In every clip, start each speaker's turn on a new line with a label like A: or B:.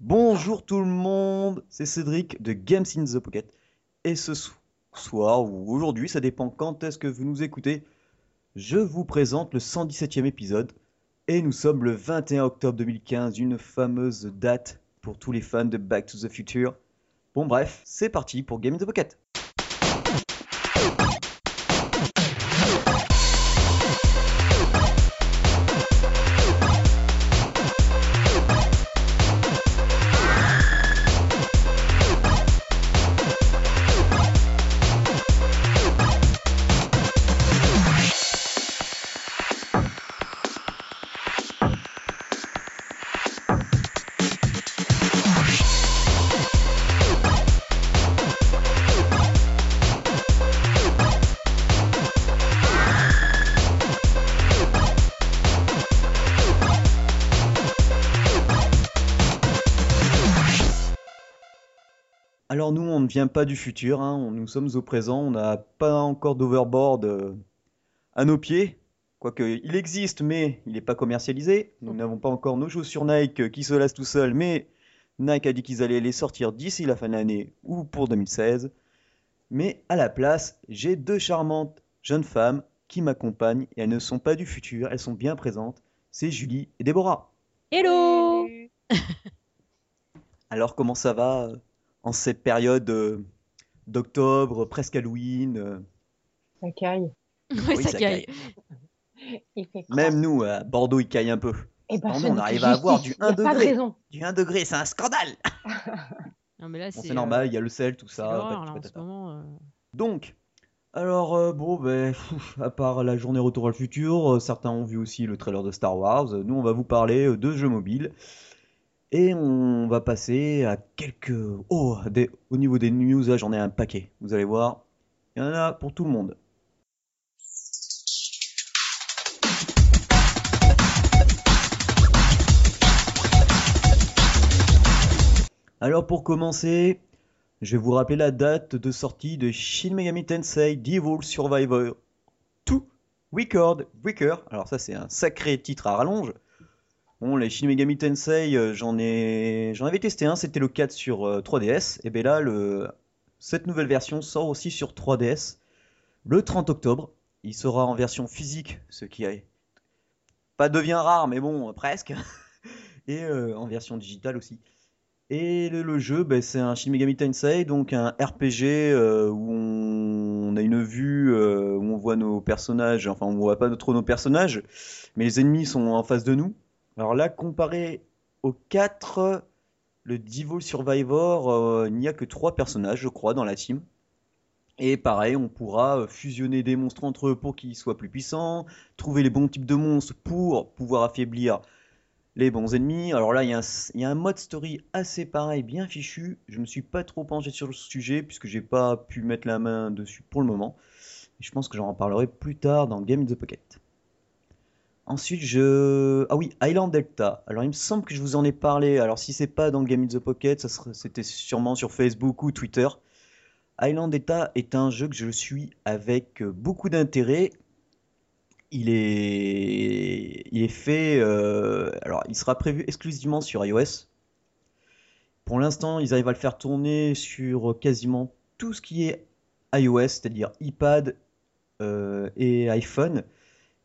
A: Bonjour tout le monde, c'est Cédric de Games in the Pocket. Et ce soir, ou aujourd'hui, ça dépend quand est-ce que vous nous écoutez, je vous présente le 117e épisode. Et nous sommes le 21 octobre 2015, une fameuse date pour tous les fans de Back to the Future. Bon bref, c'est parti pour Game in the Pocket. Vient pas du futur, hein, on- nous sommes au présent, on n'a pas encore d'overboard euh, à nos pieds, quoique il existe, mais il n'est pas commercialisé. Nous n'avons pas encore nos chaussures Nike euh, qui se lassent tout seuls, mais Nike a dit qu'ils allaient les sortir d'ici la fin de l'année ou pour 2016. Mais à la place, j'ai deux charmantes jeunes femmes qui m'accompagnent et elles ne sont pas du futur, elles sont bien présentes. C'est Julie et Déborah.
B: Hello
A: Alors comment ça va euh, en cette période euh, d'octobre, presque Halloween euh,
C: Ça caille.
B: Oui,
A: Oui,
B: ça
A: ça
B: caille.
C: Il fait froid.
A: Même nous, à Bordeaux, il caille un peu.
C: Eh ben,
A: Pourtant,
C: ce
A: on arrive à avoir du 1
C: Y a Pas de
A: degré.
C: raison.
A: Du 1 degré, c'est un scandale
B: Non, mais là,
A: Bon,
B: c'est
A: normal, il y a le sel, tout ça.
B: l'horreur,
A: patati
B: là, en ce
A: patata.
B: moment. euh.
A: Donc, alors, euh, bon, ben, pff, à part la journée Retour à le futur, euh, certains ont vu aussi le trailer de Star Wars. Nous, on va vous parler euh, de jeux mobiles. Et on va passer à quelques... Oh, au niveau des news, j'en ai un paquet. Vous allez voir, il y en a pour tout le monde. Alors pour commencer, je vais vous rappeler la date de sortie de Shin Megami Tensei Devil Survivor 2 Record. Alors ça c'est un sacré titre à rallonge. Bon les Shin Megami Tensei, euh, j'en ai avais testé un, c'était le 4 sur euh, 3DS. Et bien là cette nouvelle version sort aussi sur 3DS le 30 octobre. Il sera en version physique, ce qui est pas devient rare, mais bon presque. Et euh, en version digitale aussi. Et le, jeu, ben, c'est un Shin Megami Tensei, donc un RPG euh, où on, a une vue euh, où on voit nos personnages, enfin on voit pas trop nos personnages, mais les ennemis sont en face de nous. Alors là, comparé aux 4, le Devil Survivor, euh, il n'y a que 3 personnages, je crois, dans la team. Et pareil, on pourra euh, fusionner des monstres entre eux pour qu'ils soient plus puissants, trouver les bons types de monstres pour pouvoir affaiblir les bons ennemis. Alors là, il y, a un, il y a un mode story assez pareil, bien fichu. Je me suis pas trop penché sur le sujet puisque j'ai pas pu mettre la main dessus pour le moment. Et je pense que j'en reparlerai plus tard dans Game in the Pocket. Ensuite, je... Ah oui, Island Delta. Alors, il me semble que je vous en ai parlé. Alors, si c'est pas dans Game in the Pocket, serait- c'était sûrement sur Facebook ou Twitter. Island Delta est un jeu que je suis avec euh, beaucoup d'intérêt. Il est, il est fait, euh, alors il sera prévu exclusivement sur iOS. Pour l'instant, ils arrivent à le faire tourner sur quasiment tout ce qui est iOS, c'est-à-dire iPad euh, et iPhone.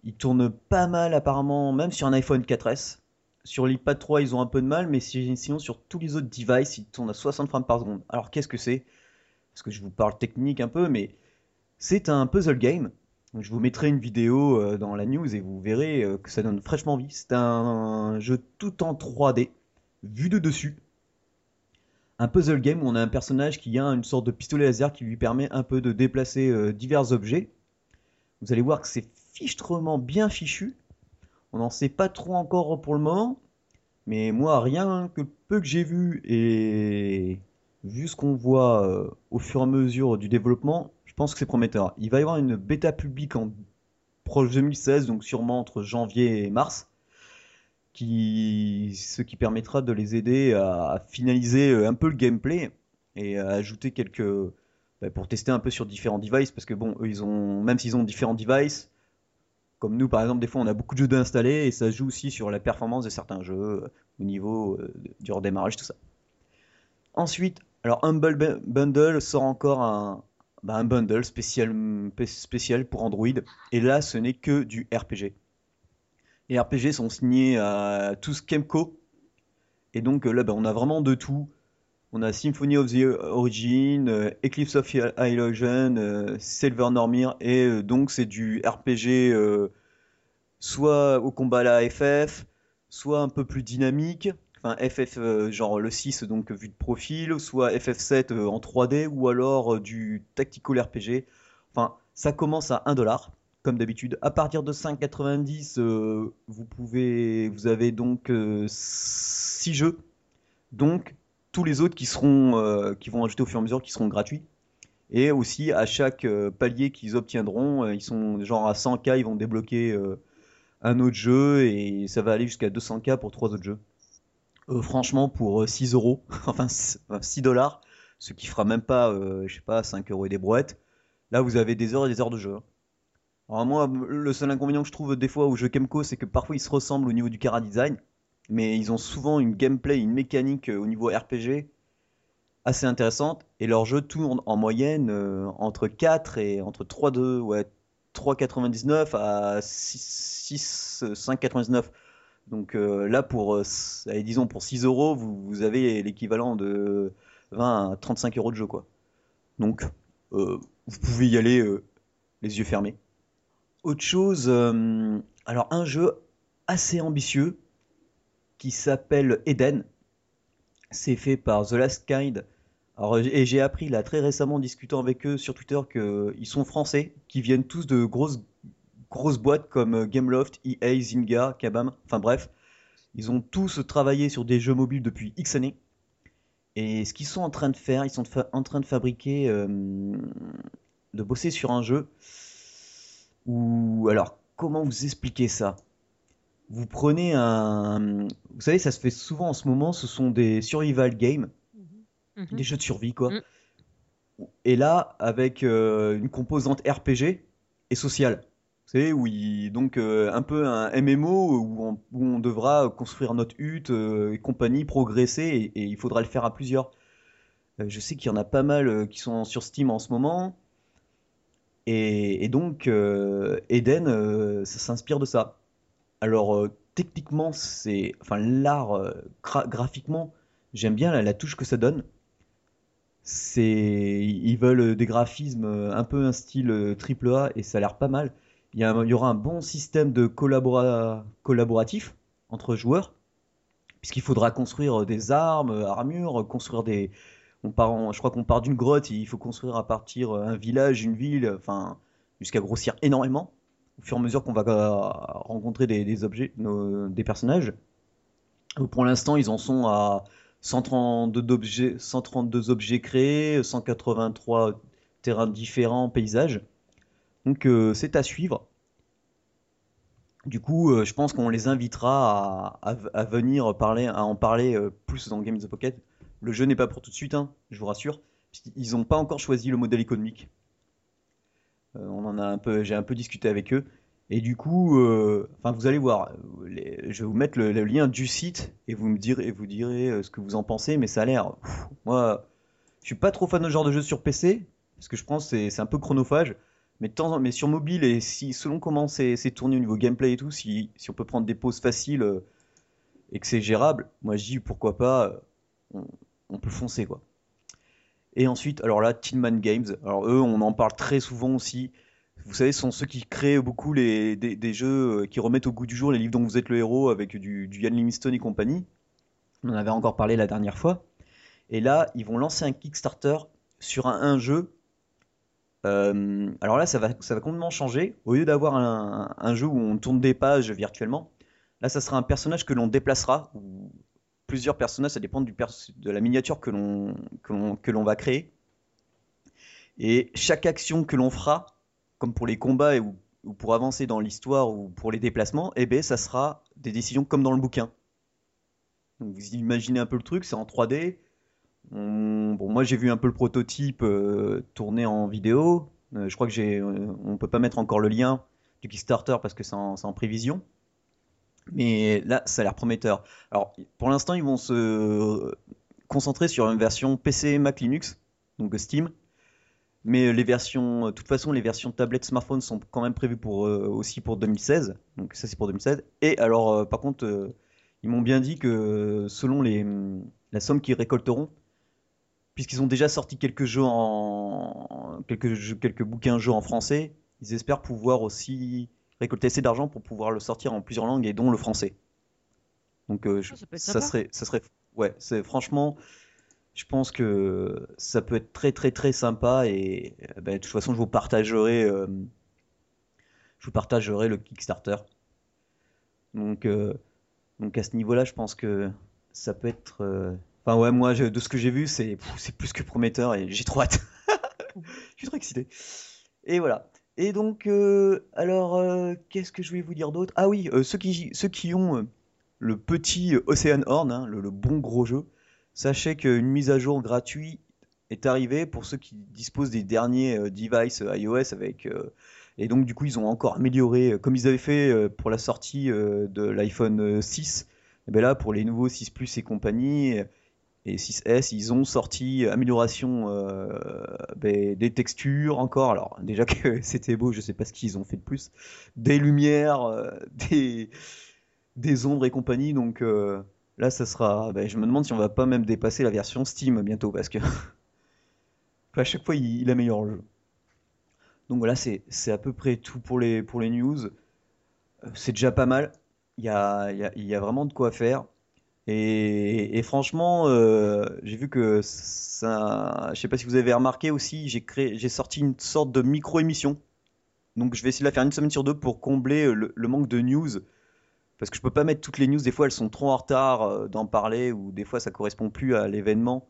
A: Il tourne pas mal apparemment, même sur un iPhone 4S. Sur l'iPad 3, ils ont un peu de mal, mais si- sinon sur tous les autres devices, il tourne à 60 frames par seconde. Alors qu'est-ce que c'est? Parce que je vous parle technique un peu, mais c'est un puzzle game. Je vous mettrai une vidéo euh, dans la news et vous verrez euh, que ça donne fraîchement vie. C'est un jeu tout en 3D, vu de dessus. Un puzzle game où on a un personnage qui a une sorte de pistolet laser qui lui permet un peu de déplacer euh, divers objets. Vous allez voir que c'est fichtrement bien fichu. On n'en sait pas trop encore pour le moment. Mais moi, rien que peu que j'ai vu et vu ce qu'on voit euh, au fur et à mesure du développement, je pense que c'est prometteur. Il va y avoir une bêta publique en proche 2016, donc sûrement entre janvier et mars, qui, ce qui permettra de les aider à, finaliser euh, un peu le gameplay et à ajouter quelques, bah, pour tester un peu sur différents devices, parce que bon, ils ont, même s'ils ont différents devices, Comme nous, par exemple, des fois, on a beaucoup de jeux d'installer et ça joue aussi sur la performance de certains jeux euh, au niveau euh, du redémarrage, tout ça. Ensuite, alors Humble Bu- Bundle sort encore un, bah, un bundle spécial, pour Android. Et là, ce n'est que du RPG. Les RPG sont signés à tous Kemco. Et donc euh, là, bah, on a vraiment de tout. On a Symphony of the Origin, euh, Eclipse of Illusion, euh, Silver Normir, et euh, donc c'est du RPG soit au combat à la FF, soit un peu plus dynamique, enfin FF genre le 6 donc vu de profil, soit FF7 euh, en 3D, ou alors du tactical RPG. Enfin, ça commence à 1 dollar, comme d'habitude. À partir de 5,90, euh, vous pouvez, vous avez donc 6 jeux, donc tous les autres euh, qui vont ajouter au fur et à mesure, qui seront gratuits. Et aussi, à chaque euh, palier qu'ils obtiendront, euh, ils sont genre à 100K, ils vont débloquer un autre jeu et ça va aller jusqu'à 200K pour trois autres jeux. Franchement, pour euh, 6 euros, enfin 6 dollars, ce qui fera même pas, je pas, 5 euros et des brouettes, là vous avez des heures et des heures de jeu. Alors moi, le seul inconvénient que je trouve des fois aux jeux Kemco, c'est que parfois ils se ressemblent au niveau du cara design, mais ils ont souvent une gameplay, une mécanique euh, au niveau RPG assez intéressante, et leurs jeux tournent en moyenne euh, entre 4 et entre 3,2, ouais, 3,99 à 6, 6 5,99. Donc euh, là, pour, disons pour 6 euros, vous, avez l'équivalent de 20 à 35 euros de jeu. Donc, vous pouvez y aller les yeux fermés. Autre chose, alors un jeu assez ambitieux qui s'appelle Eden. C'est fait par The Last Kind. Alors, et j'ai appris là très récemment en discutant avec eux sur Twitter qu'ils sont français, qui viennent tous de grosses, grosses boîtes comme euh, Gameloft, EA, Zynga, Kabam, enfin bref. Ils ont tous travaillé sur des jeux mobiles depuis X années. Et ce qu'ils sont en train de faire, ils sont en train de fabriquer, euh, de bosser sur un jeu où, alors, comment vous expliquer ça? Vous prenez un, vous savez, ça se fait souvent en ce moment, ce sont des survival games,
B: Mhm.
A: des jeux de survie, quoi.
B: Mm.
A: Et là, avec euh, une composante RPG et sociale. Vous savez, où il, donc euh, un peu un MMO où on, où on devra construire notre hutte euh, et compagnie, progresser, et, et il faudra le faire à plusieurs. Je sais qu'il y en a pas mal qui sont sur Steam en ce moment. Et, et donc, Eden, ça s'inspire de ça. Alors, euh, techniquement, c'est. Enfin, l'art, euh, gra- graphiquement, j'aime bien la, touche que ça donne. C'est. Ils veulent des graphismes euh, un peu un style triple A et ça a l'air pas mal. Il y aura un bon système de collabora- collaboratif entre joueurs, puisqu'il faudra construire des armes, armures, construire des. Je crois qu'on part d'une grotte, il faut construire à partir un village, une ville, enfin, jusqu'à grossir énormément au fur et à mesure qu'on va euh, rencontrer des, objets, des personnages. Euh, Pour l'instant, ils en sont à 132 objets, 132 objets créés, 183 terrains différents, paysages. Donc euh, c'est à suivre. Du coup, je pense qu'on les invitera à, venir parler, à en parler plus dans Game in the Pocket. Le jeu n'est pas pour tout de suite, hein, je vous rassure. Ils n'ont pas encore choisi le modèle économique. Euh, on en a un peu, j'ai un peu discuté avec eux. Et du coup, euh, enfin, vous allez voir. je vais vous mettre le, lien du site et vous me direz, vous direz euh, ce que vous en pensez. Mais ça a l'air. Moi, je suis pas trop fan de ce genre de jeu sur PC parce que je pense c'est un peu chronophage. Mais, de temps en- mais sur mobile et si selon comment c'est tourné au niveau gameplay et tout, si, si on peut prendre des pauses faciles et que c'est gérable, moi je dis pourquoi pas, on peut foncer quoi. Et ensuite, alors là, Tin Man Games. Alors eux, on en parle très souvent aussi. Vous savez, ce sont ceux qui créent beaucoup les, des, jeux euh, qui remettent au goût du jour les livres dont vous êtes le héros avec du, du Ian Livingstone et compagnie. On en avait encore parlé la dernière fois. Et là, ils vont lancer un Kickstarter sur un, jeu. Euh, alors là, ça va, ça va complètement changer. Au lieu d'avoir un, jeu où on tourne des pages virtuellement, là, ça sera un personnage que l'on déplacera, plusieurs personnages, ça dépend de la miniature que l'on va créer. Et chaque action que l'on fera, comme pour les combats ou, ou pour avancer dans l'histoire ou pour les déplacements, eh ben, ça sera des décisions comme dans le bouquin. Donc, vous imaginez un peu le truc, c'est en 3D. On- bon, moi j'ai vu un peu le prototype euh, tourné en vidéo. Euh, je crois que j'ai, euh, on peut pas mettre encore le lien du Kickstarter parce que c'est en, prévision. Mais là, ça a l'air prometteur. Alors, pour l'instant, ils vont se concentrer sur une version PC, Mac, Linux, donc Steam. Mais les versions, de toute façon, les versions tablette, smartphone sont quand même prévues pour, euh, aussi pour 2016. Donc ça, c'est pour 2016. Et alors, euh, par contre, euh, ils m'ont bien dit que selon les, la somme qu'ils récolteront, puisqu'ils ont déjà sorti quelques jeux en quelques quelques bouquins jeux en français, ils espèrent pouvoir aussi récolter assez d'argent pour pouvoir le sortir en plusieurs langues et dont le français. Donc oh, ça, serait ça serait ouais, c'est franchement je pense que ça peut être très très très sympa et ben, de toute façon je vous partagerai euh, je vous partagerai le Kickstarter. Donc euh, donc à ce niveau-là, je pense que ça peut être euh, enfin ouais, moi de ce que j'ai vu, c'est c'est plus que prometteur et j'ai trop hâte. je suis trop excité. Et voilà. Et donc alors qu'est-ce que je vais vous dire d'autre? Ah oui, ceux qui ceux qui ont le petit Ocean Horn, hein, le bon gros jeu, Sachez qu'une mise à jour gratuite est arrivée pour ceux qui disposent des derniers euh, devices euh, iOS avec euh, et donc du coup ils ont encore amélioré comme ils avaient fait pour la sortie de l'iPhone 6 et bien là pour les nouveaux 6 Plus et compagnie et 6S ils ont sorti amélioration ben, des textures encore alors déjà que c'était beau je sais pas ce qu'ils ont fait de plus des lumières des des ombres et compagnie donc Là, ça sera. Ben, je me demande si on va pas même dépasser la version Steam bientôt parce que à chaque fois il, améliore le jeu. Donc voilà, c'est à peu près tout pour les, pour les news. Euh, c'est déjà pas mal. Il y a, il y a, vraiment de quoi faire. Et, franchement, euh, j'ai vu que ça. Je sais pas si vous avez remarqué aussi, j'ai sorti une sorte de micro-émission. Donc je vais essayer de la faire une semaine sur deux pour combler le manque de news parce que je peux pas mettre toutes les news. Des fois, elles sont trop en retard euh, d'en parler, ou des fois, ça correspond plus à l'événement,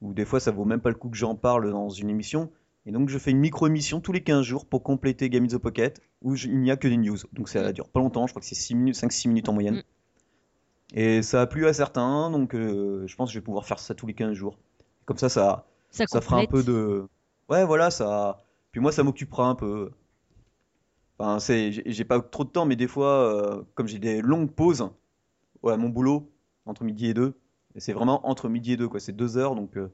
A: ou des fois, ça vaut même pas le coup que j'en parle dans une émission. Et donc, je fais une micro-émission tous les 15 jours pour compléter Game in the Pocket, où il n'y a que des news. Donc, ça dure pas longtemps, je crois que c'est 6 minutes, 5-6 minutes en moyenne. Et ça a plu à certains, donc euh, je pense que je vais pouvoir faire ça tous les 15 jours. Comme ça, ça, ça, ça fera un peu de. Ouais, voilà, ça. Puis moi, ça m'occupera un peu. Enfin, c'est, j'ai pas trop de temps, mais des fois, euh, comme j'ai des longues pauses à mon boulot, entre midi et deux, et c'est vraiment entre midi et deux, quoi. C'est deux heures, donc euh,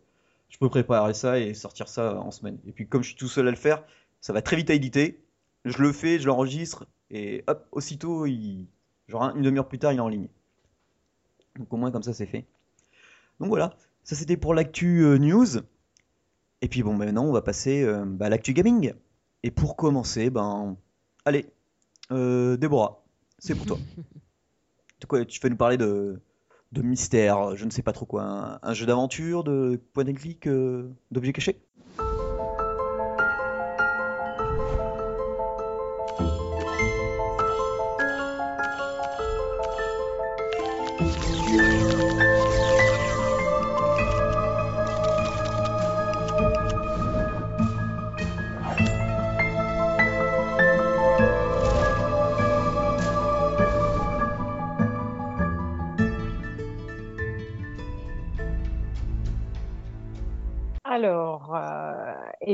A: je peux préparer ça et sortir ça en semaine. Et puis, comme je suis tout seul à le faire, ça va très vite à éditer. Je le fais, je l'enregistre, et hop, aussitôt, il... genre une demi-heure plus tard, il est en ligne. Donc au moins, comme ça, c'est fait. Donc voilà, ça c'était pour l'actu euh, news. Et puis bon, maintenant, on va passer bah, à l'actu gaming. Et pour commencer, ben Allez, euh, Déborah, c'est pour toi. tu fais nous parler de, de mystère, je ne sais pas trop quoi, un, jeu d'aventure, de point and clic, euh, d'objets cachés?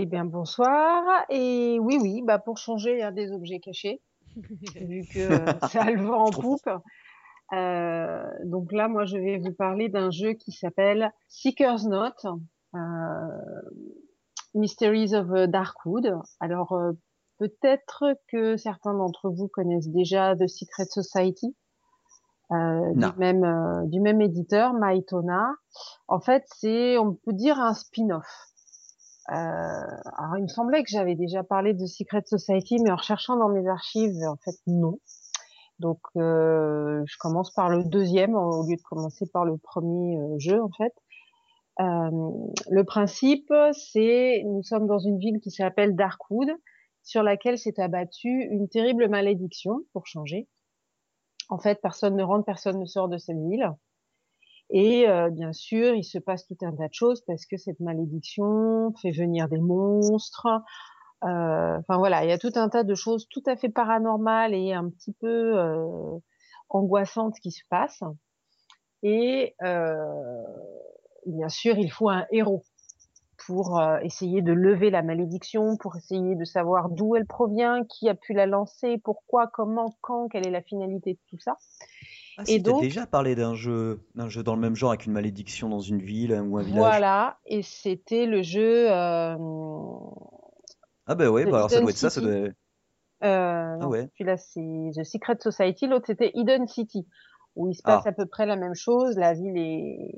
C: Eh bien, bonsoir. Et oui, oui, bah pour changer, il y a des objets cachés, vu que ça le vent en poupe. Euh, donc là, moi, je vais vous parler d'un jeu qui s'appelle Seeker's Note, euh, Mysteries of Darkwood. Alors, euh, peut-être que certains d'entre vous connaissent déjà The Secret Society, du même du même éditeur, Maitona. En fait, c'est, on peut dire, un spin-off. Euh, alors, il me semblait que j'avais déjà parlé de Secret Society, mais en recherchant dans mes archives, en fait, non. Donc, euh, je commence par le deuxième au lieu de commencer par le premier euh, jeu, en fait. Le principe, c'est nous sommes dans une ville qui s'appelle Darkwood, sur laquelle s'est abattue une terrible malédiction, pour changer. En fait, personne ne rentre, personne ne sort de cette ville. Et euh, bien sûr, il se passe tout un tas de choses parce que cette malédiction fait venir des monstres. Euh, enfin voilà, il y a tout un tas de choses tout à fait paranormales et un petit peu euh, angoissantes qui se passent. Et bien sûr, il faut un héros pour euh, essayer de lever la malédiction, pour essayer de savoir d'où elle provient, qui a pu la lancer, pourquoi, comment, quand, quelle est la finalité de tout ça.
A: Ah, et donc déjà parlé d'un jeu, d'un jeu dans le même genre avec une malédiction dans une ville ou un village.
C: Voilà, et c'était le jeu. Euh...
A: Ah ben ouais, bah alors ça doit être ça, ça doit.
C: Euh, ah ouais. Celui-là c'est The Secret Society, l'autre c'était Eden City, où il se passe ah. à peu près la même chose. La ville est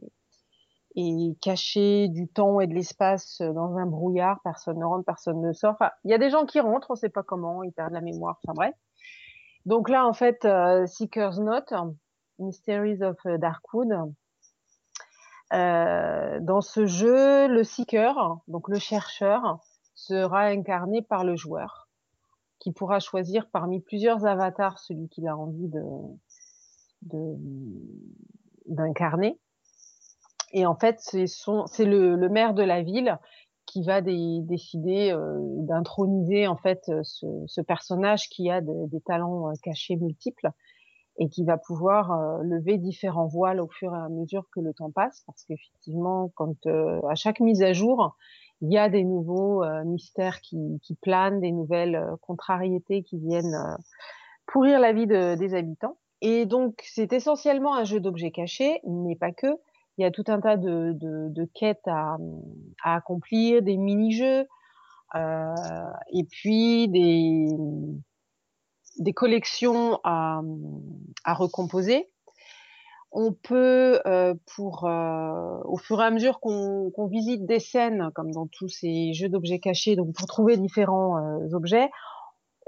C: et caché du temps et de l'espace dans un brouillard, personne ne rentre, personne ne sort. Enfin, il y a des gens qui rentrent, on ne sait pas comment, ils perdent la mémoire, enfin bref. Donc là, en fait, euh, Seeker's Note, Mysteries of Darkwood, euh, dans ce jeu, le Seeker, donc le chercheur, sera incarné par le joueur, qui pourra choisir parmi plusieurs avatars celui qu'il a envie de d'incarner. Et en fait, c'est le, maire de la ville qui va décider euh, d'introniser en fait ce, personnage qui a des talents euh, cachés multiples et qui va pouvoir euh, lever différents voiles au fur et à mesure que le temps passe, parce qu'effectivement, quand à chaque mise à jour, il y a des nouveaux mystères qui, qui, planent, des nouvelles contrariétés qui viennent pourrir la vie de, des habitants. Et donc, c'est essentiellement un jeu d'objets cachés, mais pas que il y a tout un tas de, de, de quêtes à, à, accomplir, des mini-jeux, euh, et puis des, des collections à, à recomposer. On peut, euh, pour, euh, au fur et à mesure qu'on qu'on visite des scènes, comme dans tous ces jeux d'objets cachés, donc pour trouver différents euh, objets,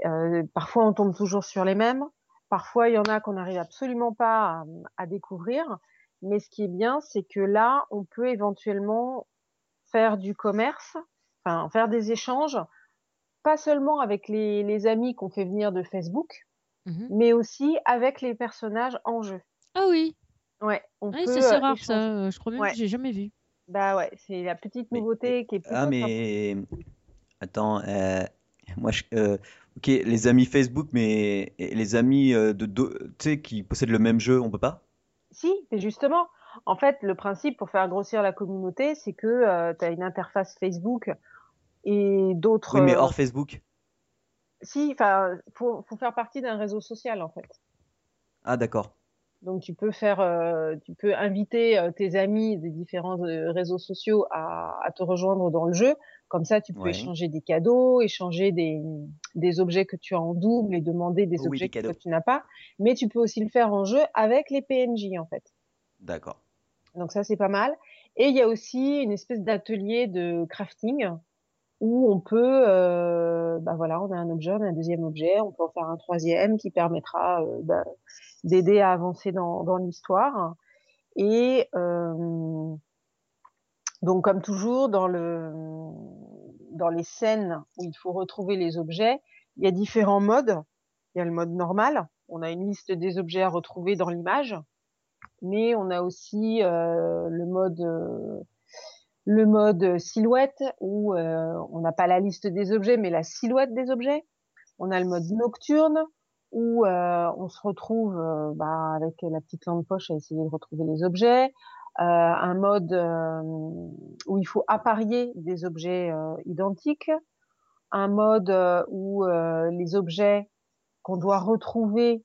C: euh, parfois on tombe toujours sur les mêmes. Parfois, il y en a qu'on n'arrive absolument pas à, à découvrir. Mais ce qui est bien, c'est que là, on peut éventuellement faire du commerce, enfin faire des échanges, pas seulement avec les, les amis qu'on fait venir de Facebook, mmh mais aussi avec les personnages en jeu.
B: Ah oui.
C: Ouais,
B: on ah, c'est euh, rare ça. Euh, je crois même que j'ai jamais vu.
C: Bah ouais, c'est la petite nouveauté qui est
A: Ah mais attends, euh, moi je, ok les amis Facebook, mais les amis de, tu sais qui possèdent le même jeu, on peut pas?
C: Si, mais justement, en fait, le principe pour faire grossir la communauté, c'est que euh, tu as une interface Facebook et d'autres.
A: Oui, mais hors Facebook.
C: Si, enfin, faut, faut faire partie d'un réseau social en fait.
A: Ah d'accord.
C: Donc tu peux faire, euh, tu peux inviter euh, tes amis des différents réseaux sociaux à, à, te rejoindre dans le jeu. Comme ça, tu peux échanger des cadeaux, échanger des, des objets que tu as en double et demander des objets que tu n'as pas. Mais tu peux aussi le faire en jeu avec les PNJ en fait.
A: D'accord.
C: Donc ça c'est pas mal. Et il y a aussi une espèce d'atelier de crafting où on peut, euh, bah voilà, on a un objet, on a un deuxième objet, on peut en faire un troisième qui permettra euh, bah, d'aider à avancer dans, dans l'histoire. Et euh, donc, comme toujours, dans, le, dans les scènes où il faut retrouver les objets, il y a différents modes. Il y a le mode normal, on a une liste des objets à retrouver dans l'image, mais on a aussi euh, le mode le mode silhouette où euh, on n'a pas la liste des objets, mais la silhouette des objets. On a le mode nocturne où euh, on se retrouve euh, bah, avec la petite lampe poche à essayer de retrouver les objets. Euh, un mode euh, où il faut apparier des objets euh, identiques, un mode où les objets qu'on doit retrouver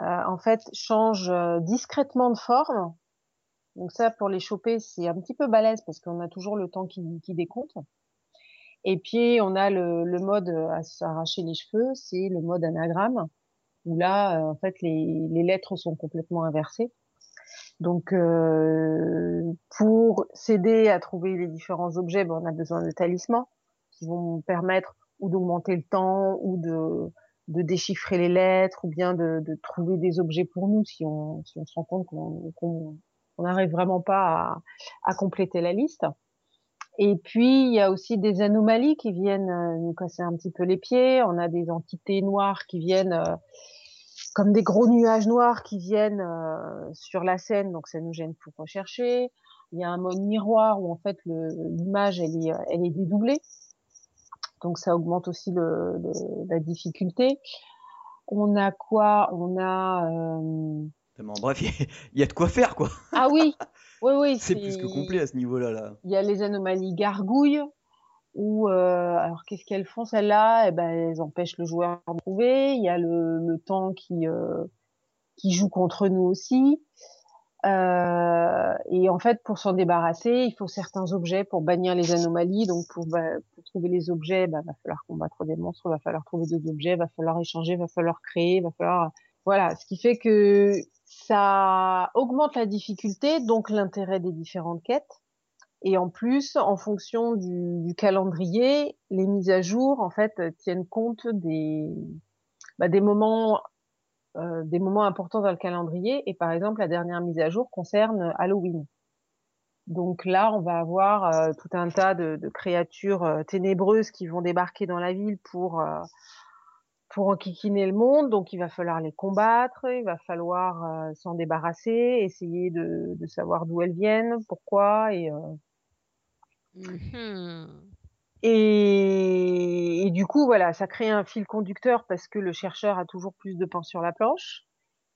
C: en fait changent discrètement de forme. Donc ça, pour les choper, c'est un petit peu balèze parce qu'on a toujours le temps qui, qui décompte. Et puis on a le, le mode à s'arracher les cheveux, c'est le mode anagramme où là, en fait, les, les lettres sont complètement inversées. Donc, euh, pour s'aider à trouver les différents objets, ben, on a besoin de talismans qui vont permettre ou d'augmenter le temps ou de, de déchiffrer les lettres ou bien de, de trouver des objets pour nous si on, si on se rend compte qu'on n'arrive vraiment pas à, à, compléter la liste. Et puis, il y a aussi des anomalies qui viennent euh, nous casser un petit peu les pieds. On a des entités noires qui viennent euh, comme des gros nuages noirs qui viennent euh, sur la scène, donc ça nous gêne pour rechercher. Il y a un mode miroir où en fait l'image elle est, elle est dédoublée, donc ça augmente aussi le, le, la difficulté. On a quoi? On a euh...
A: Bref, il y, a de quoi faire, quoi.
C: Ah oui, oui, oui.
A: c'est plus que complet à ce niveau-là. Là.
C: Il y a les anomalies gargouilles, où, euh, alors qu'est-ce qu'elles font celles-là? Eh ben, elles empêchent le joueur de trouver. Il y a le, le temps qui euh, qui joue contre nous aussi. Euh, et en fait, pour s'en débarrasser, il faut certains objets pour bannir les anomalies. Donc, pour, bah, pour trouver les objets, bah, va falloir combattre des monstres, va falloir trouver d'autres objets, va falloir échanger, va falloir créer, va falloir voilà. Ce qui fait que ça augmente la difficulté, donc l'intérêt des différentes quêtes. Et en plus, en fonction du, du, calendrier, les mises à jour en fait tiennent compte des bah, des moments euh, des moments importants dans le calendrier. Et par exemple, la dernière mise à jour concerne Halloween. Donc là, on va avoir euh, tout un tas de, de créatures euh, ténébreuses qui vont débarquer dans la ville pour pour enquiquiner le monde. Donc il va falloir les combattre, il va falloir s'en débarrasser, essayer de, de savoir d'où elles viennent, pourquoi et Mmh et, du coup, voilà, ça crée un fil conducteur parce que le chercheur a toujours plus de pain sur la planche,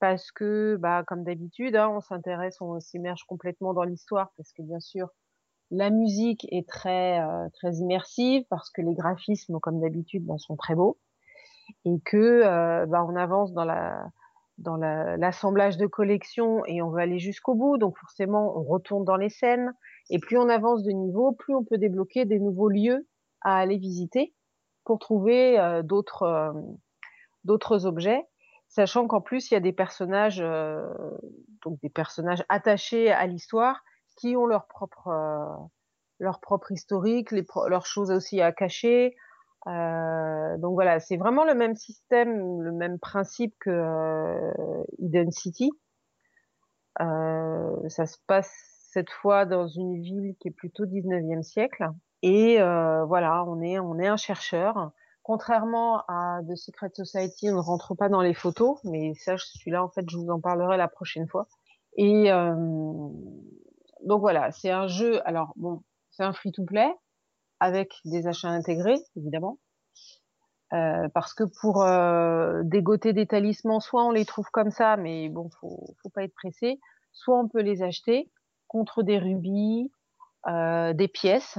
C: parce que, bah, comme d'habitude, hein, on s'intéresse, on s'immerge complètement dans l'histoire, parce que bien sûr, la musique est très euh, très immersive, parce que les graphismes, comme d'habitude, bah, sont très beaux, et que euh, bah, on avance dans la dans l'assemblage de collections et on veut aller jusqu'au bout, donc forcément, on retourne dans les scènes. Et plus on avance de niveau, plus on peut débloquer des nouveaux lieux à aller visiter pour trouver euh, d'autres euh, d'autres objets, sachant qu'en plus il y a des personnages euh, donc des personnages attachés à l'histoire qui ont leur propre leur propre historique, leurs choses aussi à cacher. Donc voilà, c'est vraiment le même système, le même principe que Eden City. ça se passe cette fois dans une ville qui est plutôt 19e siècle. Et euh, voilà, on est, on est un chercheur. Contrairement à The Secret Society, on ne rentre pas dans les photos, mais ça, celui-là, en fait, je vous en parlerai la prochaine fois. Et euh, donc voilà, c'est un jeu. Alors bon, c'est un free-to-play avec des achats intégrés, évidemment. Euh, parce que pour euh, dégoter des talismans, soit on les trouve comme ça, mais bon, faut, faut pas être pressé, soit on peut les acheter contre des rubis, euh, des pièces.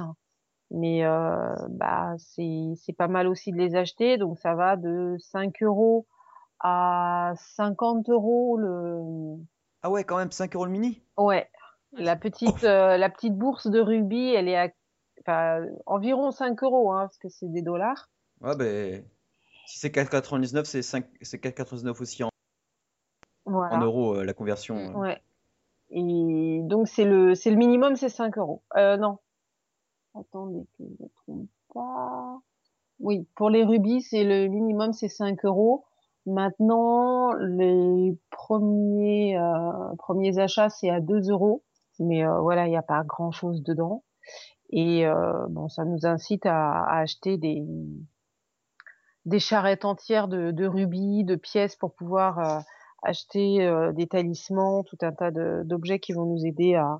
C: Mais euh, bah, c'est pas mal aussi de les acheter. Donc ça va de 5 euros à 50 euros le.
A: Ah ouais, quand même 5 euros le mini?
C: Ouais. La petite, euh, la petite bourse de rubis, elle est à enfin, environ 5 euros, hein, parce que c'est des dollars.
A: Ouais, ben, si c'est 4,99, c'est 4,99 aussi en, en euros, la conversion.
C: Ouais. Et donc, c'est le, c'est le minimum, c'est 5 euros. Euh, non. Attendez que je ne trompe pas. Oui, pour les rubis, c'est le minimum, c'est 5 euros. Maintenant, les premiers, euh, premiers achats, c'est à 2 euros. Mais euh, voilà, il n'y a pas grand chose dedans. Et euh, bon, ça nous incite à, à, acheter des, des charrettes entières de, de rubis, de pièces pour pouvoir euh, acheter euh, des talismans, tout un tas d'objets qui vont nous aider à,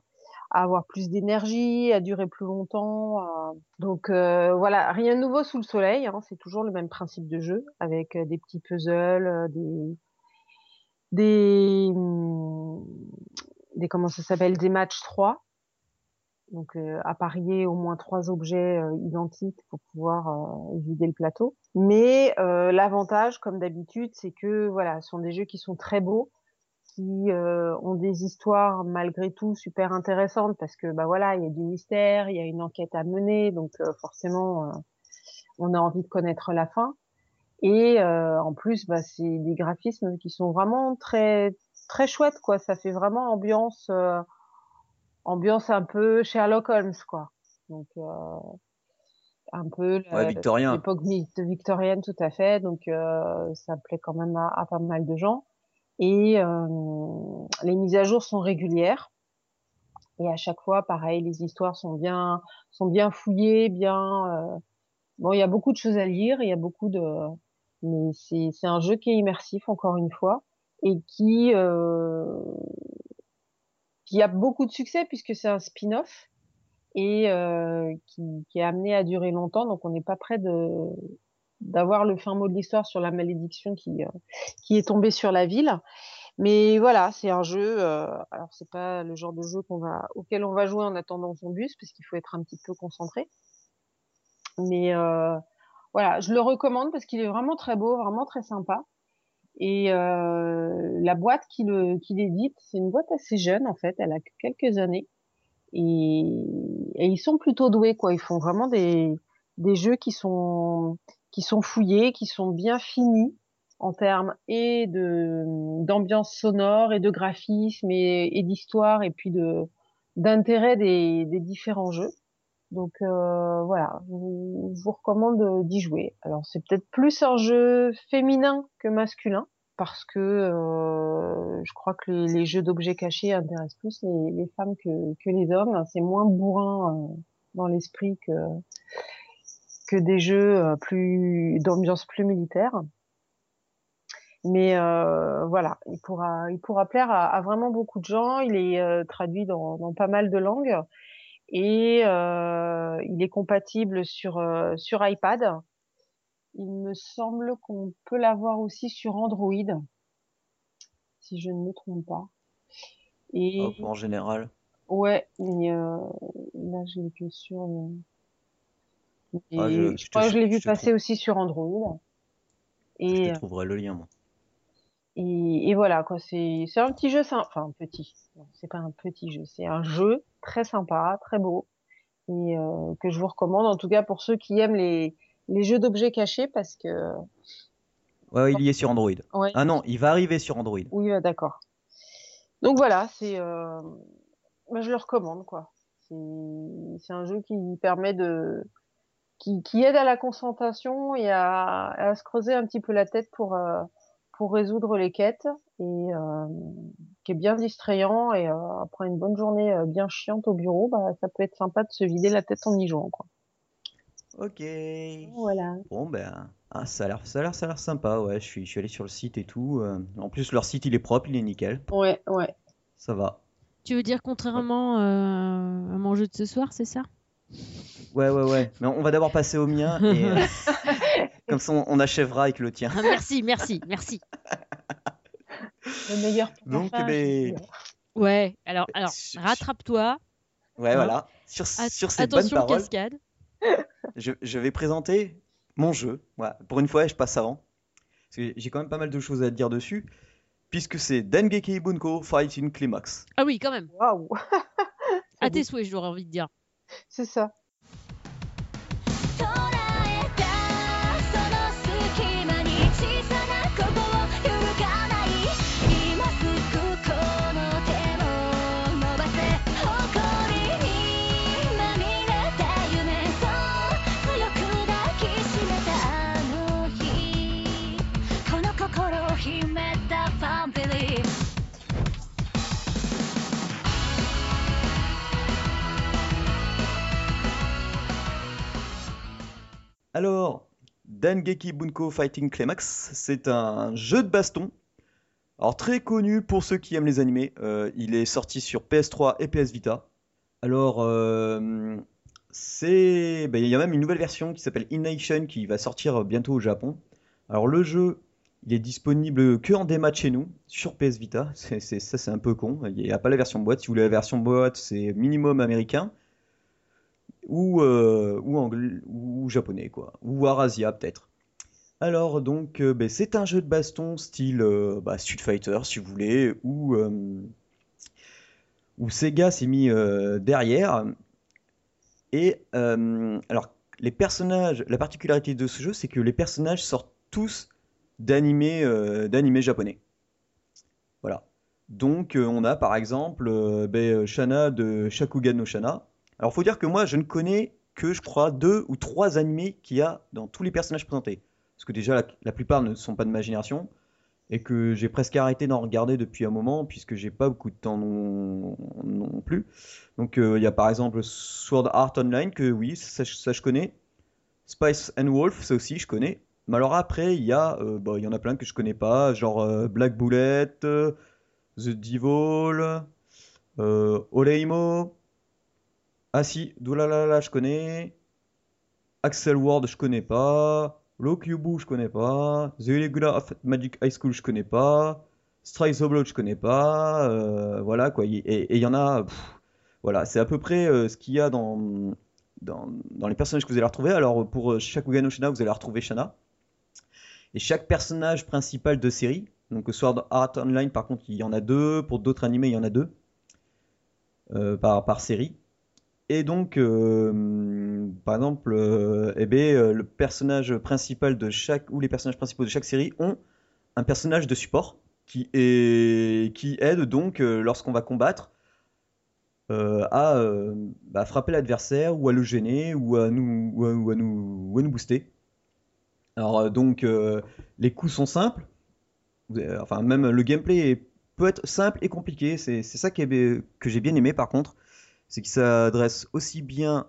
C: à avoir plus d'énergie, à durer plus longtemps. Donc euh, voilà, rien de nouveau sous le soleil. Hein, c'est toujours le même principe de jeu avec euh, des petits puzzles, des des, hum, des comment ça s'appelle, des matchs 3 donc euh, à parier au moins trois objets euh, identiques pour pouvoir euh, vider le plateau. Mais l'avantage, comme d'habitude, c'est que voilà, ce sont des jeux qui sont très beaux, qui ont des histoires malgré tout super intéressantes parce que bah voilà, il y a du mystère, il y a une enquête à mener, donc forcément on a envie de connaître la fin. Et en plus, bah, c'est des graphismes qui sont vraiment très très chouettes quoi. Ça fait vraiment ambiance ambiance un peu Sherlock Holmes, quoi. Donc, euh, un peu l'époque victorienne, tout à fait. Donc, euh, ça plaît quand même à, pas mal de gens. Et euh, les mises à jour sont régulières. Et à chaque fois, pareil, les histoires sont bien, sont bien fouillées, bien. Euh, bon, il y a beaucoup de choses à lire, il y a beaucoup de, mais c'est c'est un jeu qui est immersif encore une fois et qui euh, qui a beaucoup de succès puisque c'est un spin-off et euh, qui, est amené à durer longtemps. Donc on n'est pas de d'avoir le fin mot de l'histoire sur la malédiction qui euh, qui est tombée sur la ville. Mais voilà, c'est un jeu. Euh, alors c'est pas le genre de jeu qu'on va auquel on va jouer en attendant son bus, parce qu'il faut être un petit peu concentré. Mais voilà, je le recommande parce qu'il est vraiment très beau, vraiment très sympa. Et euh, la boîte qui le qui l'édite, c'est une boîte assez jeune en fait, elle a quelques années. Et, et ils sont plutôt doués quoi. Ils font vraiment des des jeux qui sont qui sont fouillés, qui sont bien finis en termes et de d'ambiance sonore et de graphisme et, d'histoire et puis de d'intérêt des, des différents jeux. Donc euh, voilà, je vous, recommande d'y jouer. Alors c'est peut-être plus un jeu féminin que masculin parce que euh, je crois que les, jeux d'objets cachés intéressent plus les, femmes que, les hommes. C'est moins bourrin euh, dans l'esprit que que des jeux euh, plus d'ambiance plus militaire. Mais euh, voilà, il pourra, il pourra plaire à, vraiment beaucoup de gens. Il est euh, traduit dans, pas mal de langues et euh, il est compatible sur sur iPad. Il me semble qu'on peut l'avoir aussi sur Android, si je ne me trompe pas.
A: Et en général.
C: Ouais, mais là j'ai que sur. Ah, je, crois que je l'ai vu passer aussi sur Android.
A: Et, je te trouverai le lien, moi.
C: Et, voilà, quoi. C'est, c'est un petit jeu, enfin, petit. c'est pas un petit jeu, c'est un jeu très sympa, très beau. Et euh, que je vous recommande, en tout cas pour ceux qui aiment les, les jeux d'objets cachés, parce que.
A: Ouais, il y est sur Android. Ah non, il va arriver sur Android.
C: Oui, d'accord. Donc voilà, c'est. Euh... Bah, je le recommande, quoi. C'est, c'est un jeu qui permet de. Qui, qui aide à la concentration et à, à se creuser un petit peu la tête pour. Euh pour résoudre les quêtes et euh, qui est bien distrayant et euh, après une bonne journée euh, bien chiante au bureau, bah, ça peut être sympa de se vider la tête en y jouant quoi.
A: Ok.
C: Voilà.
A: Bon ben ah, ça a l'air ça a l'air ça a l'air sympa ouais, je suis je suis allé sur le site et tout. en plus leur site il est propre, il est nickel.
C: Ouais, ouais.
A: Ça va.
B: Tu veux dire contrairement à mon jeu de ce soir, c'est ça?
A: Ouais, ouais, ouais. Mais on va d'abord passer au mien et comme ça on, achèvera avec le tien.
B: Ah, merci, merci, merci.
C: Le meilleur
A: Donc, les...
B: Ouais, alors, alors rattrape-toi.
A: Ouais, hein. voilà. Sur, sur ces bonnes paroles,
B: cascade.
A: Je, je, vais présenter mon jeu. Voilà. Pour une fois, je passe avant. J'ai quand même pas mal de choses à dire dessus. Puisque c'est Dengeki Bunko Fighting Climax.
B: Ah oui, quand même.
C: Waouh.
B: à tes souhaits, j'aurais envie de dire.
C: C'est ça.
A: Alors, Dengeki Bunko Fighting Climax, c'est un jeu de baston. Alors très connu pour ceux qui aiment les animés. Euh, il est sorti sur PS3 et PS Vita. Alors, euh, c'est, ben, il y a même une nouvelle version qui s'appelle In qui va sortir bientôt au Japon. Alors le jeu, il est disponible que en démat chez nous sur PS Vita. Ça c'est un peu con. Il n'y a pas la version boîte. Si vous voulez la version boîte, c'est minimum américain ou, euh, ou, anglais, ou japonais, quoi. Ou Arasia, peut-être. Alors, donc, euh, ben, c'est un jeu de baston style euh, bah, Street Fighter, si vous voulez, où, Sega s'est mis derrière. Et, alors, les personnages, la particularité de ce jeu, c'est que les personnages sortent tous d'animés japonais. Voilà. Donc, on a par exemple ben, Shana de Shakugan no Shana, alors, faut dire que moi, je ne connais que, je crois, deux ou trois animés qu'il y a dans tous les personnages présentés. Parce que déjà, la, plupart ne sont pas de ma génération. Et que j'ai presque arrêté d'en regarder depuis un moment, puisque j'ai pas beaucoup de temps non, plus. Donc, euh, il y a par exemple Sword Art Online, que oui, ça, je connais. Spice and Wolf, ça aussi, je connais. Mais alors après, il y, a, euh, bah, y en a plein que je connais pas, genre euh, Black Bullet, The Devil, Oleimo, ah si, Doulalala, je connais. Axel Ward, je connais pas. Lokyubu, je connais pas. The Irregular of Magic High School, je connais pas. Strike the Blood, je connais pas. voilà quoi. Et il y en a. voilà, c'est à peu près ce qu'il y a dans, les personnages que vous allez retrouver. Alors pour no Shana, vous allez retrouver Shana. Et chaque personnage principal de série, donc Sword Art Online par contre il y en a deux, pour d'autres animés il y en a deux par, par série. Et donc, euh, par exemple, euh, eh ben, euh, le personnage principal de chaque, ou les personnages principaux de chaque série ont un personnage de support qui, aide donc, lorsqu'on va combattre, à bah, frapper l'adversaire ou à le gêner ou à, nous, ou à nous booster. Alors, donc, les coups sont simples. Enfin, même le gameplay peut être simple et compliqué. C'est ça que j'ai bien aimé par contre c'est qu'il s'adresse aussi bien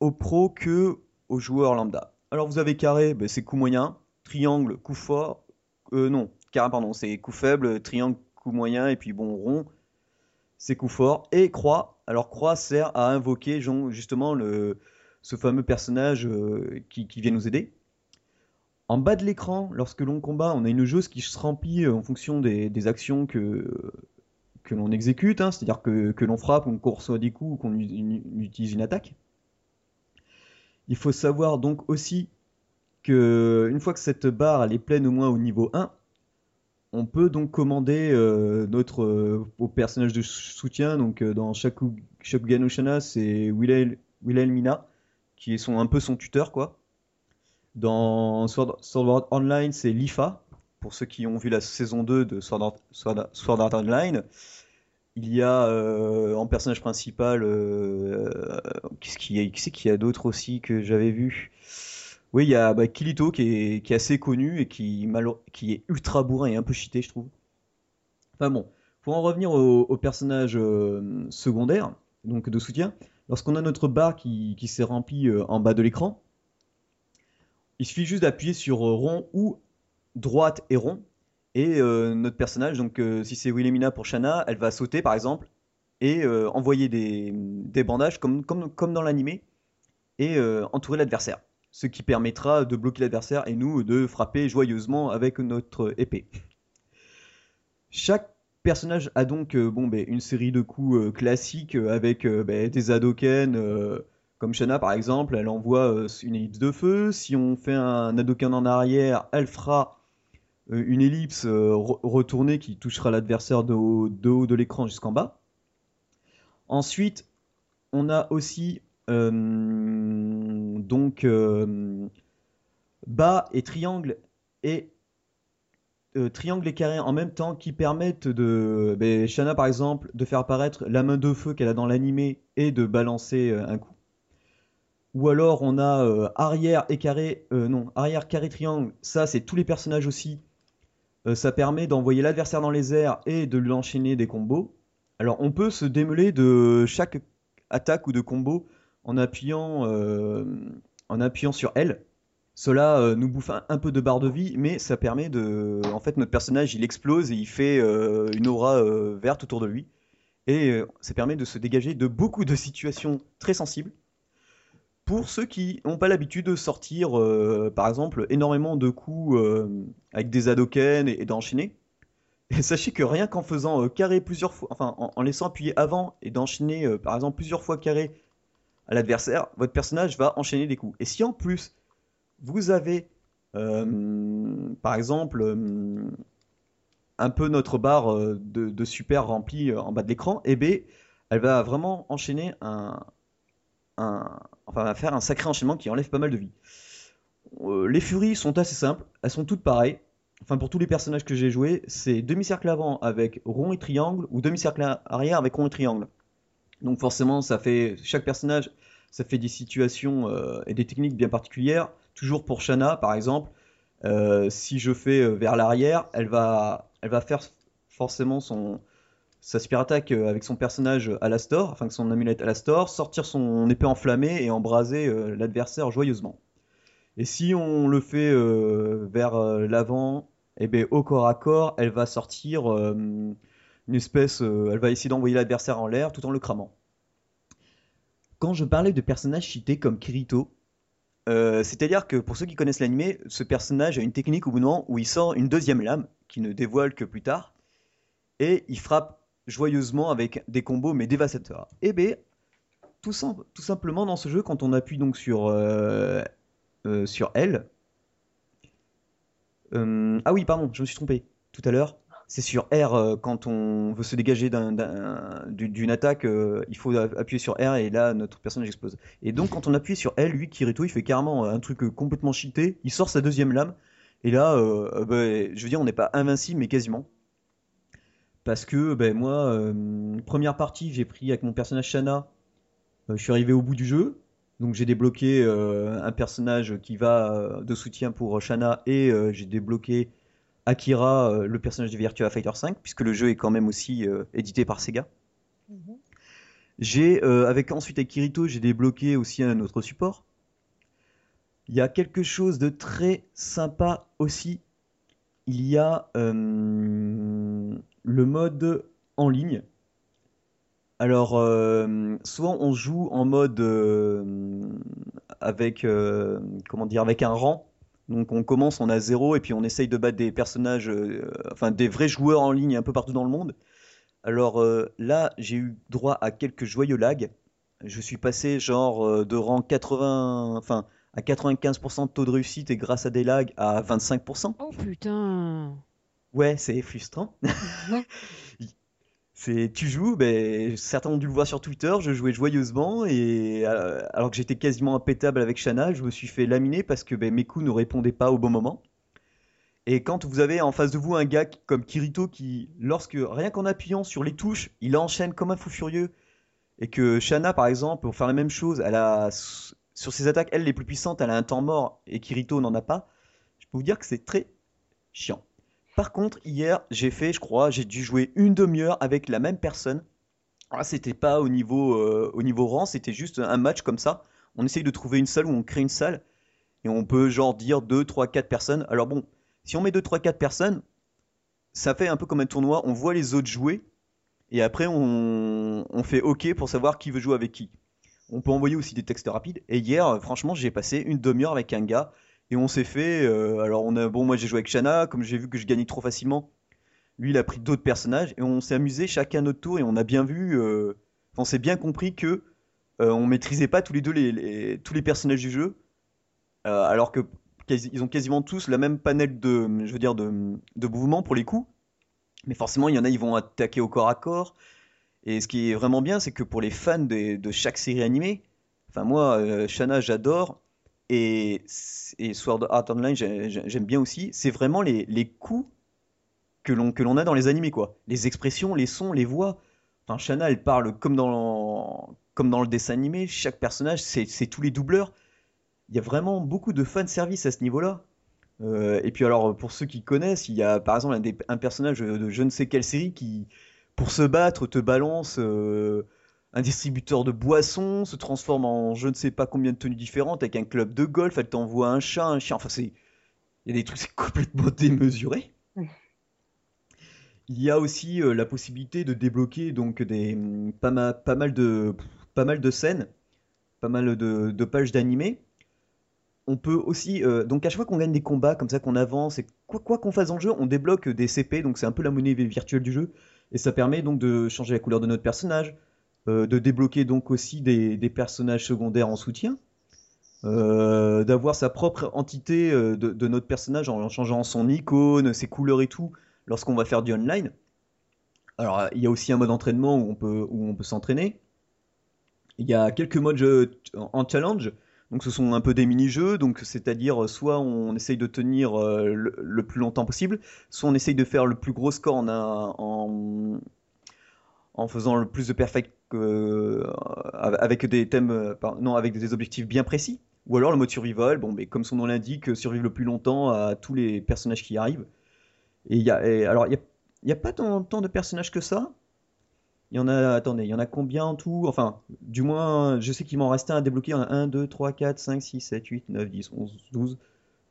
A: aux pros que aux joueurs lambda. Alors vous avez carré, ben, c'est coup moyen, triangle, coup fort, euh, non, carré pardon, c'est coup faible, triangle, coup moyen, et puis bon, rond, c'est coup fort, et croix. Alors croix sert à invoquer justement le, ce fameux personnage euh, qui, vient nous aider. En bas de l'écran, lorsque l'on combat, on a une jauge qui se remplit euh, en fonction des actions que, que l'on exécute, hein, c'est-à-dire que, l'on frappe, qu'on reçoit des coups ou qu'on utilise une attaque. Il faut savoir donc aussi que une fois que cette barre elle est pleine au moins au niveau 1, on peut donc commander euh, notre euh, au personnage de soutien. Donc euh, dans Shaku, Shakugan Oshana, c'est Mina qui est un peu son tuteur quoi. Dans Sword, Art Online, c'est Lifa pour ceux qui ont vu la saison 2 de Sword Art, Online, il y a euh, en personnage principal, euh, qu'est-ce qu'il y a, qui qu'il y a aussi que j'avais vu? Oui, il y a bah, Kilito qui est, assez connu et qui, est ultra bourrin et un peu cheaté, je trouve. Enfin bon, pour en revenir au, au personnage euh, secondaire, donc de soutien, lorsqu'on a notre barre qui, qui s'est remplie en bas de l'écran, il suffit juste d'appuyer sur rond ou droite et rond. Et euh, notre personnage, donc euh, si c'est Wilhelmina pour Shanna, elle va sauter par exemple et euh, envoyer des, bandages comme, dans l'animé et entourer l'adversaire. Ce qui permettra de bloquer l'adversaire et nous de frapper joyeusement avec notre épée. Chaque personnage a donc bon, ben, une série de coups classiques avec ben, des Hadoken. comme Shanna par exemple, elle envoie une ellipse de feu. Si on fait un Hadoken en arrière, elle fera une ellipse euh, retournée qui touchera l'adversaire de haut de, l'écran jusqu'en bas. Ensuite, on a aussi euh, donc bas et triangle et triangle et carré en même temps qui permettent de ben, Shana par exemple de faire apparaître la main de feu qu'elle a dans l'animé et de balancer un coup. Ou alors on a arrière et carré non arrière carré triangle ça c'est tous les personnages aussi euh, ça permet d'envoyer l'adversaire dans les airs et de lui enchaîner des combos. Alors on peut se démêler de chaque attaque ou de combo en appuyant, euh, sur L. Cela euh, nous bouffe un, peu de barre de vie, mais ça permet de... En fait notre personnage il explose et il fait une aura verte autour de lui. Et ça permet de se dégager de beaucoup de situations très sensibles pour ceux qui n'ont pas l'habitude de sortir, euh, par exemple, énormément de coups euh, avec des Hadoken et, d'enchaîner, sachez que rien qu'en faisant euh, carré plusieurs fois, enfin en, laissant appuyer avant et d'enchaîner par exemple plusieurs fois carré à l'adversaire, votre personnage va enchaîner des coups. Et si en plus vous avez par exemple un peu notre barre de, super remplie en bas de l'écran, et eh bien elle va vraiment enchaîner un, enfin, va faire un sacré enchaînement qui enlève pas mal de vie. Euh, les furies sont assez simples, elles sont toutes pareilles. Enfin, pour tous les personnages que j'ai joués, c'est demi-cercle avant avec rond et triangle ou demi-cercle arrière avec rond et triangle. Donc forcément, ça fait chaque personnage, ça fait des situations euh, et des techniques bien particulières. Toujours pour Shana, par exemple, euh, si je fais vers l'arrière, elle va, elle va faire forcément son, sa super attaque euh, avec son personnage Alastor, enfin son amulette Alastor, sortir son épée enflammée et embraser euh, l'adversaire joyeusement. Et si on le fait euh, vers l'avant, et eh bien au corps à corps, elle va sortir une espèce, elle va essayer d'envoyer l'adversaire en l'air tout en le cramant. Quand je parlais de personnages cheatés comme Kirito, c'est-à-dire que pour ceux qui connaissent l'anime, ce personnage a une technique au bout moment où il sort une deuxième lame, qui ne dévoile que plus tard, et il frappe joyeusement avec des combos mais dévastateurs. Et eh B, tout, tout, simplement dans ce jeu, quand on appuie donc sur, euh, euh, L. Euh, ah oui, pardon, je me suis trompé tout à l'heure. C'est sur R quand on veut se dégager d'une attaque, il faut appuyer sur R et là notre personnage explose. Et donc quand on appuie sur L, lui Kirito, il fait carrément un truc complètement cheaté. Il sort sa deuxième lame et là, bah, je veux dire, on n'est pas invincible mais quasiment. Parce que ben, moi, première partie, j'ai pris avec mon personnage Shana euh, je suis arrivé au bout du jeu. Donc j'ai débloqué euh, un personnage qui va euh, de soutien pour Shana et j'ai débloqué Akira, le personnage de Virtua Fighter 5, puisque le jeu est quand même aussi édité par Sega. Mhm. J'ai avec ensuite avec Kirito, j'ai débloqué aussi un autre support. Il y a quelque chose de très sympa aussi. Il y a le mode en ligne alors, euh, souvent on joue en mode euh, avec euh, comment dire avec un rang. Donc on commence, on a zéro et puis on essaye de battre des personnages, enfin des vrais joueurs en ligne un peu partout dans le monde. Alors là, j'ai eu droit à quelques joyeux lags. Je suis passé genre de rang 80, enfin à 95% de taux de réussite et grâce à des lags à 25%.
B: Oh putain.
A: Ouais, c'est frustrant. C'est tu joues, ben, certains ont dû le voir sur Twitter, je jouais joyeusement et euh, alors que j'étais quasiment impétable avec Shana, je me suis fait laminer parce que ben, mes coups ne répondaient pas au bon moment. Et quand vous avez en face de vous un gars comme Kirito qui, lorsque rien qu'en appuyant sur les touches, il enchaîne comme un fou furieux, et que Shana par exemple, pour faire la même chose, elle a sur ses attaques, elle les plus puissantes, elle a un temps mort et Kirito n'en a pas, je peux vous dire que c'est très chiant. Par contre, hier, j'ai fait, je crois, j'ai dû jouer une demi-heure avec la même personne. Ah, c'était pas au niveau, euh, au niveau rang, c'était juste un match comme ça. On essaye de trouver une salle où on crée une salle et on peut genre dire 2, 3, 4 personnes. Alors bon, si on met 2, 3, 4 personnes, ça fait un peu comme un tournoi, on voit les autres jouer et après on, on fait OK pour savoir qui veut jouer avec qui. On peut envoyer aussi des textes rapides. Et hier, franchement, j'ai passé une demi-heure avec un gars et on s'est fait. Euh, alors, bon, moi j'ai joué avec Shana, comme j'ai vu que je gagnais trop facilement. Lui, il a pris d'autres personnages et on s'est amusé chacun notre tour et on a bien vu. Euh, on s'est bien compris que euh, on maîtrisait pas tous les deux les, tous les personnages du jeu, alors que ils ont quasiment tous la même panel de, je veux dire, de, mouvements pour les coups. Mais forcément, il y en a, ils vont attaquer au corps à corps. Et ce qui est vraiment bien, c'est que pour les fans de, chaque série animée, enfin moi, Shana, j'adore et, Sword Art Online, j'aime bien aussi. C'est vraiment les, les coups que l'on a dans les animés, quoi. Les expressions, les sons, les voix. Enfin, Shana, elle parle comme dans, comme dans le dessin animé. Chaque personnage, c'est tous les doubleurs. Il y a vraiment beaucoup de fan service à ce niveau-là. Euh, et puis alors, pour ceux qui connaissent, il y a par exemple un, personnage de je ne sais quelle série qui, pour se battre, te balance euh, un distributeur de boissons, se transforme en je ne sais pas combien de tenues différentes avec un club de golf, elle t'envoie un chat, un chien, enfin c'est... Il y a des trucs complètement démesurés. Il y a aussi euh, la possibilité de débloquer donc des mm, pas, mal de pas mal de scènes, pas mal de, pages d'animés. On peut aussi euh, donc à chaque fois qu'on gagne des combats comme ça qu'on avance et quoi qu'on fasse dans le jeu, on débloque des CP donc c'est un peu la monnaie virtuelle du jeu. Et ça permet donc de changer la couleur de notre personnage, de débloquer donc aussi des, personnages secondaires en soutien, euh, d'avoir sa propre entité euh, de, notre personnage en, changeant son icône, ses couleurs et tout, lorsqu'on va faire du online. Alors il y a aussi un mode entraînement où on peut, où on peut s'entraîner. Il y a quelques modes en challenge, donc ce sont un peu des mini-jeux, donc c'est-à-dire soit on essaye de tenir le, plus longtemps possible, soit on essaye de faire le plus gros score en, en, en faisant le plus de perfect euh, avec des thèmes, euh, non, avec des objectifs bien précis. Ou alors le mode survival, bon, mais comme son nom l'indique, survivre le plus longtemps à tous les personnages qui arrivent. Et y a, alors il n'y a, pas tant, de personnages que ça. Il y en a, attendez, il y en a combien en tout? Enfin, du moins, je sais qu'il m'en restait un à débloquer. Il y en a 1, 2, 3, 4, 5, 6, 7, 8, 9, 10, 11, 12,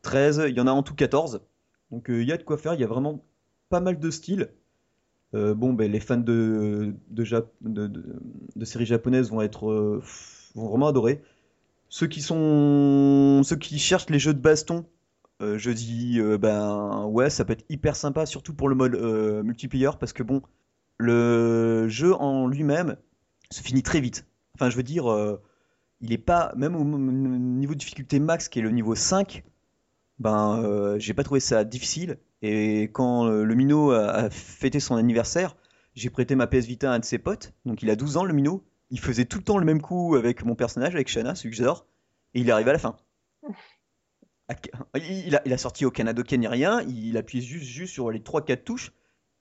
A: 13. Il y en a en tout 14. Donc euh, il y a de quoi faire. Il y a vraiment pas mal de styles. Euh, bon, ben, les fans de, de, séries japonaises vont être euh, vont vraiment adorer. Ceux qui sont ceux qui cherchent les jeux de baston euh, je dis ben ouais, ça peut être hyper sympa, surtout pour le mode multiplayer, parce que bon, le jeu en lui-même se finit très vite. Enfin, je veux dire, il est pas, même au niveau de difficulté max, qui est le niveau 5, ben euh, j'ai pas trouvé ça difficile. Et quand euh, le minot a, a fêté son anniversaire, j'ai prêté ma PS Vita à un de ses potes, donc il a 12 ans le minot, il faisait tout le temps le même coup avec mon personnage, avec Shanna, celui que j'adore, et il est arrivé à la fin. Il a, il a sorti aucun Hadoken ni rien, il appuyait juste, juste sur les trois quatre touches,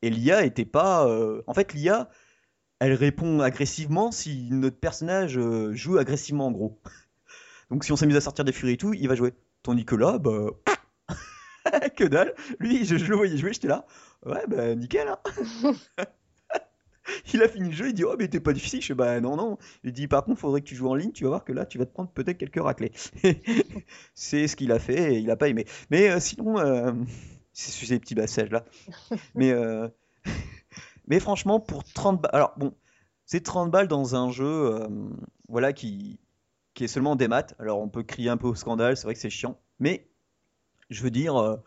A: et l'IA était pas... euh, En fait, l'IA, elle répond agressivement si notre personnage joue agressivement en gros. Donc si on s'amuse à sortir des furies et tout, il va jouer. Tandis que là, bah... que dalle Lui, je, je le voyais jouer, j'étais là. Ouais, bah nickel, hein Il a fini le jeu, il dit Oh, mais t'es pas difficile. Je fais Bah non, non. Il dit Par contre, faudrait que tu joues en ligne, tu vas voir que là, tu vas te prendre peut-être quelques raclés. c'est ce qu'il a fait et il a pas aimé. Mais euh, sinon, euh, c'est ces petits passages là. Mais, euh, mais franchement, pour 30 balles. Alors bon, c'est 30 balles dans un jeu voilà, qui, qui est seulement des maths. Alors on peut crier un peu au scandale, c'est vrai que c'est chiant. Mais je veux dire.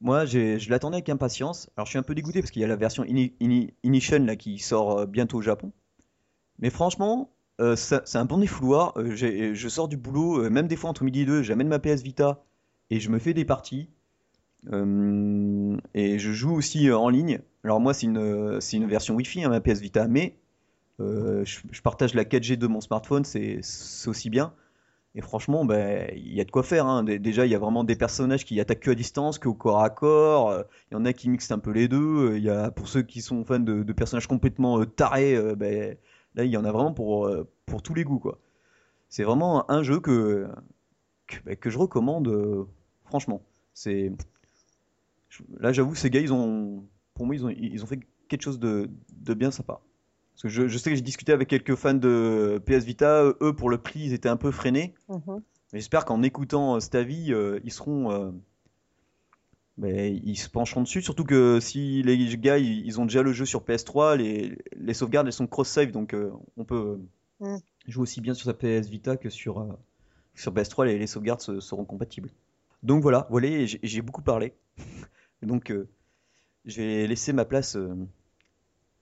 A: Moi, je l'attendais avec impatience. Alors, je suis un peu dégoûté parce qu'il y a la version Ini- qui sort euh, bientôt au Japon. Mais franchement, euh, c'est un bon défouloir. Euh, je sors du boulot, euh, même des fois entre midi et deux, j'amène ma PS Vita et je me fais des parties. Et je joue aussi en ligne. Alors, moi, c'est une, version Wi-Fi, hein, ma PS Vita, mais je, je partage la 4G de mon smartphone, c'est aussi bien. Et franchement, ben, il y a de quoi faire. hein. Dé- Déjà, il y a vraiment des personnages qui attaquent que à distance, que au corps à corps. Euh, Il y en a qui mixent un peu les deux. Euh, Il y a, pour ceux qui sont fans de, personnages complètement euh, tarés, ben, là, il y en a vraiment pour, pour tous les goûts, quoi. C'est vraiment un jeu que, que, ben, que je recommande, franchement. C'est, là, j'avoue, ces gars, ils ont, pour moi, ils ont, ils ont fait quelque chose de, de bien sympa. Parce que je, je sais que j'ai discuté avec quelques fans de PS Vita, eux, pour le prix, ils étaient un peu freinés.
C: Mhm.
A: J'espère qu'en écoutant euh, cet avis, euh, ils seront, euh, ben, ils se pencheront dessus. Surtout que si les gars ils, ont déjà le jeu sur PS3, les, les sauvegardes elles sont cross-save, donc euh, on peut
C: Mm.
A: jouer aussi bien sur sa PS Vita que sur, euh, sur PS3. Les, les sauvegardes se- seront compatibles. Donc voilà, voilà, j'ai j'ai beaucoup parlé. donc je vais laisser ma place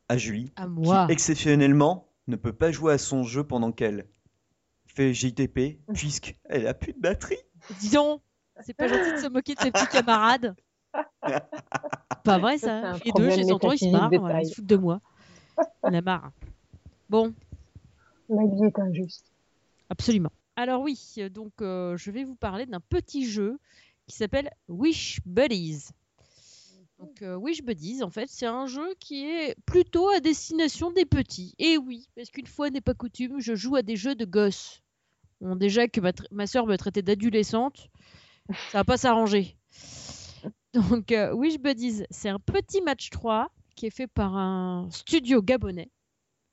A: à Julie,
B: À
A: qui exceptionnellement ne peut pas jouer à son jeu pendant qu'elle fait JTP, puisqu'elle a plus de batterie.
B: Dis donc, c'est pas gentil de se moquer de ses petits camarades. Pas vrai
C: Ça.
B: Les deux, chez Tonton, ils se marrent, voilà, ils se foutent de moi. On a marre. Bon,
C: La vie est injuste.
B: absolument. Alors oui, donc euh, je vais vous parler d'un petit jeu qui s'appelle Wish Buddies. Donc euh, Wish Buddies, en fait, c'est un jeu qui est plutôt à destination des petits. Et oui, parce qu'une fois n'est pas coutume, je joue à des jeux de gosses. Bon, déjà que ma, soeur me traitait d'adolescente, ça va pas s'arranger. Donc euh, Wish Buddies, c'est un petit match 3 qui est fait par un studio gabonais.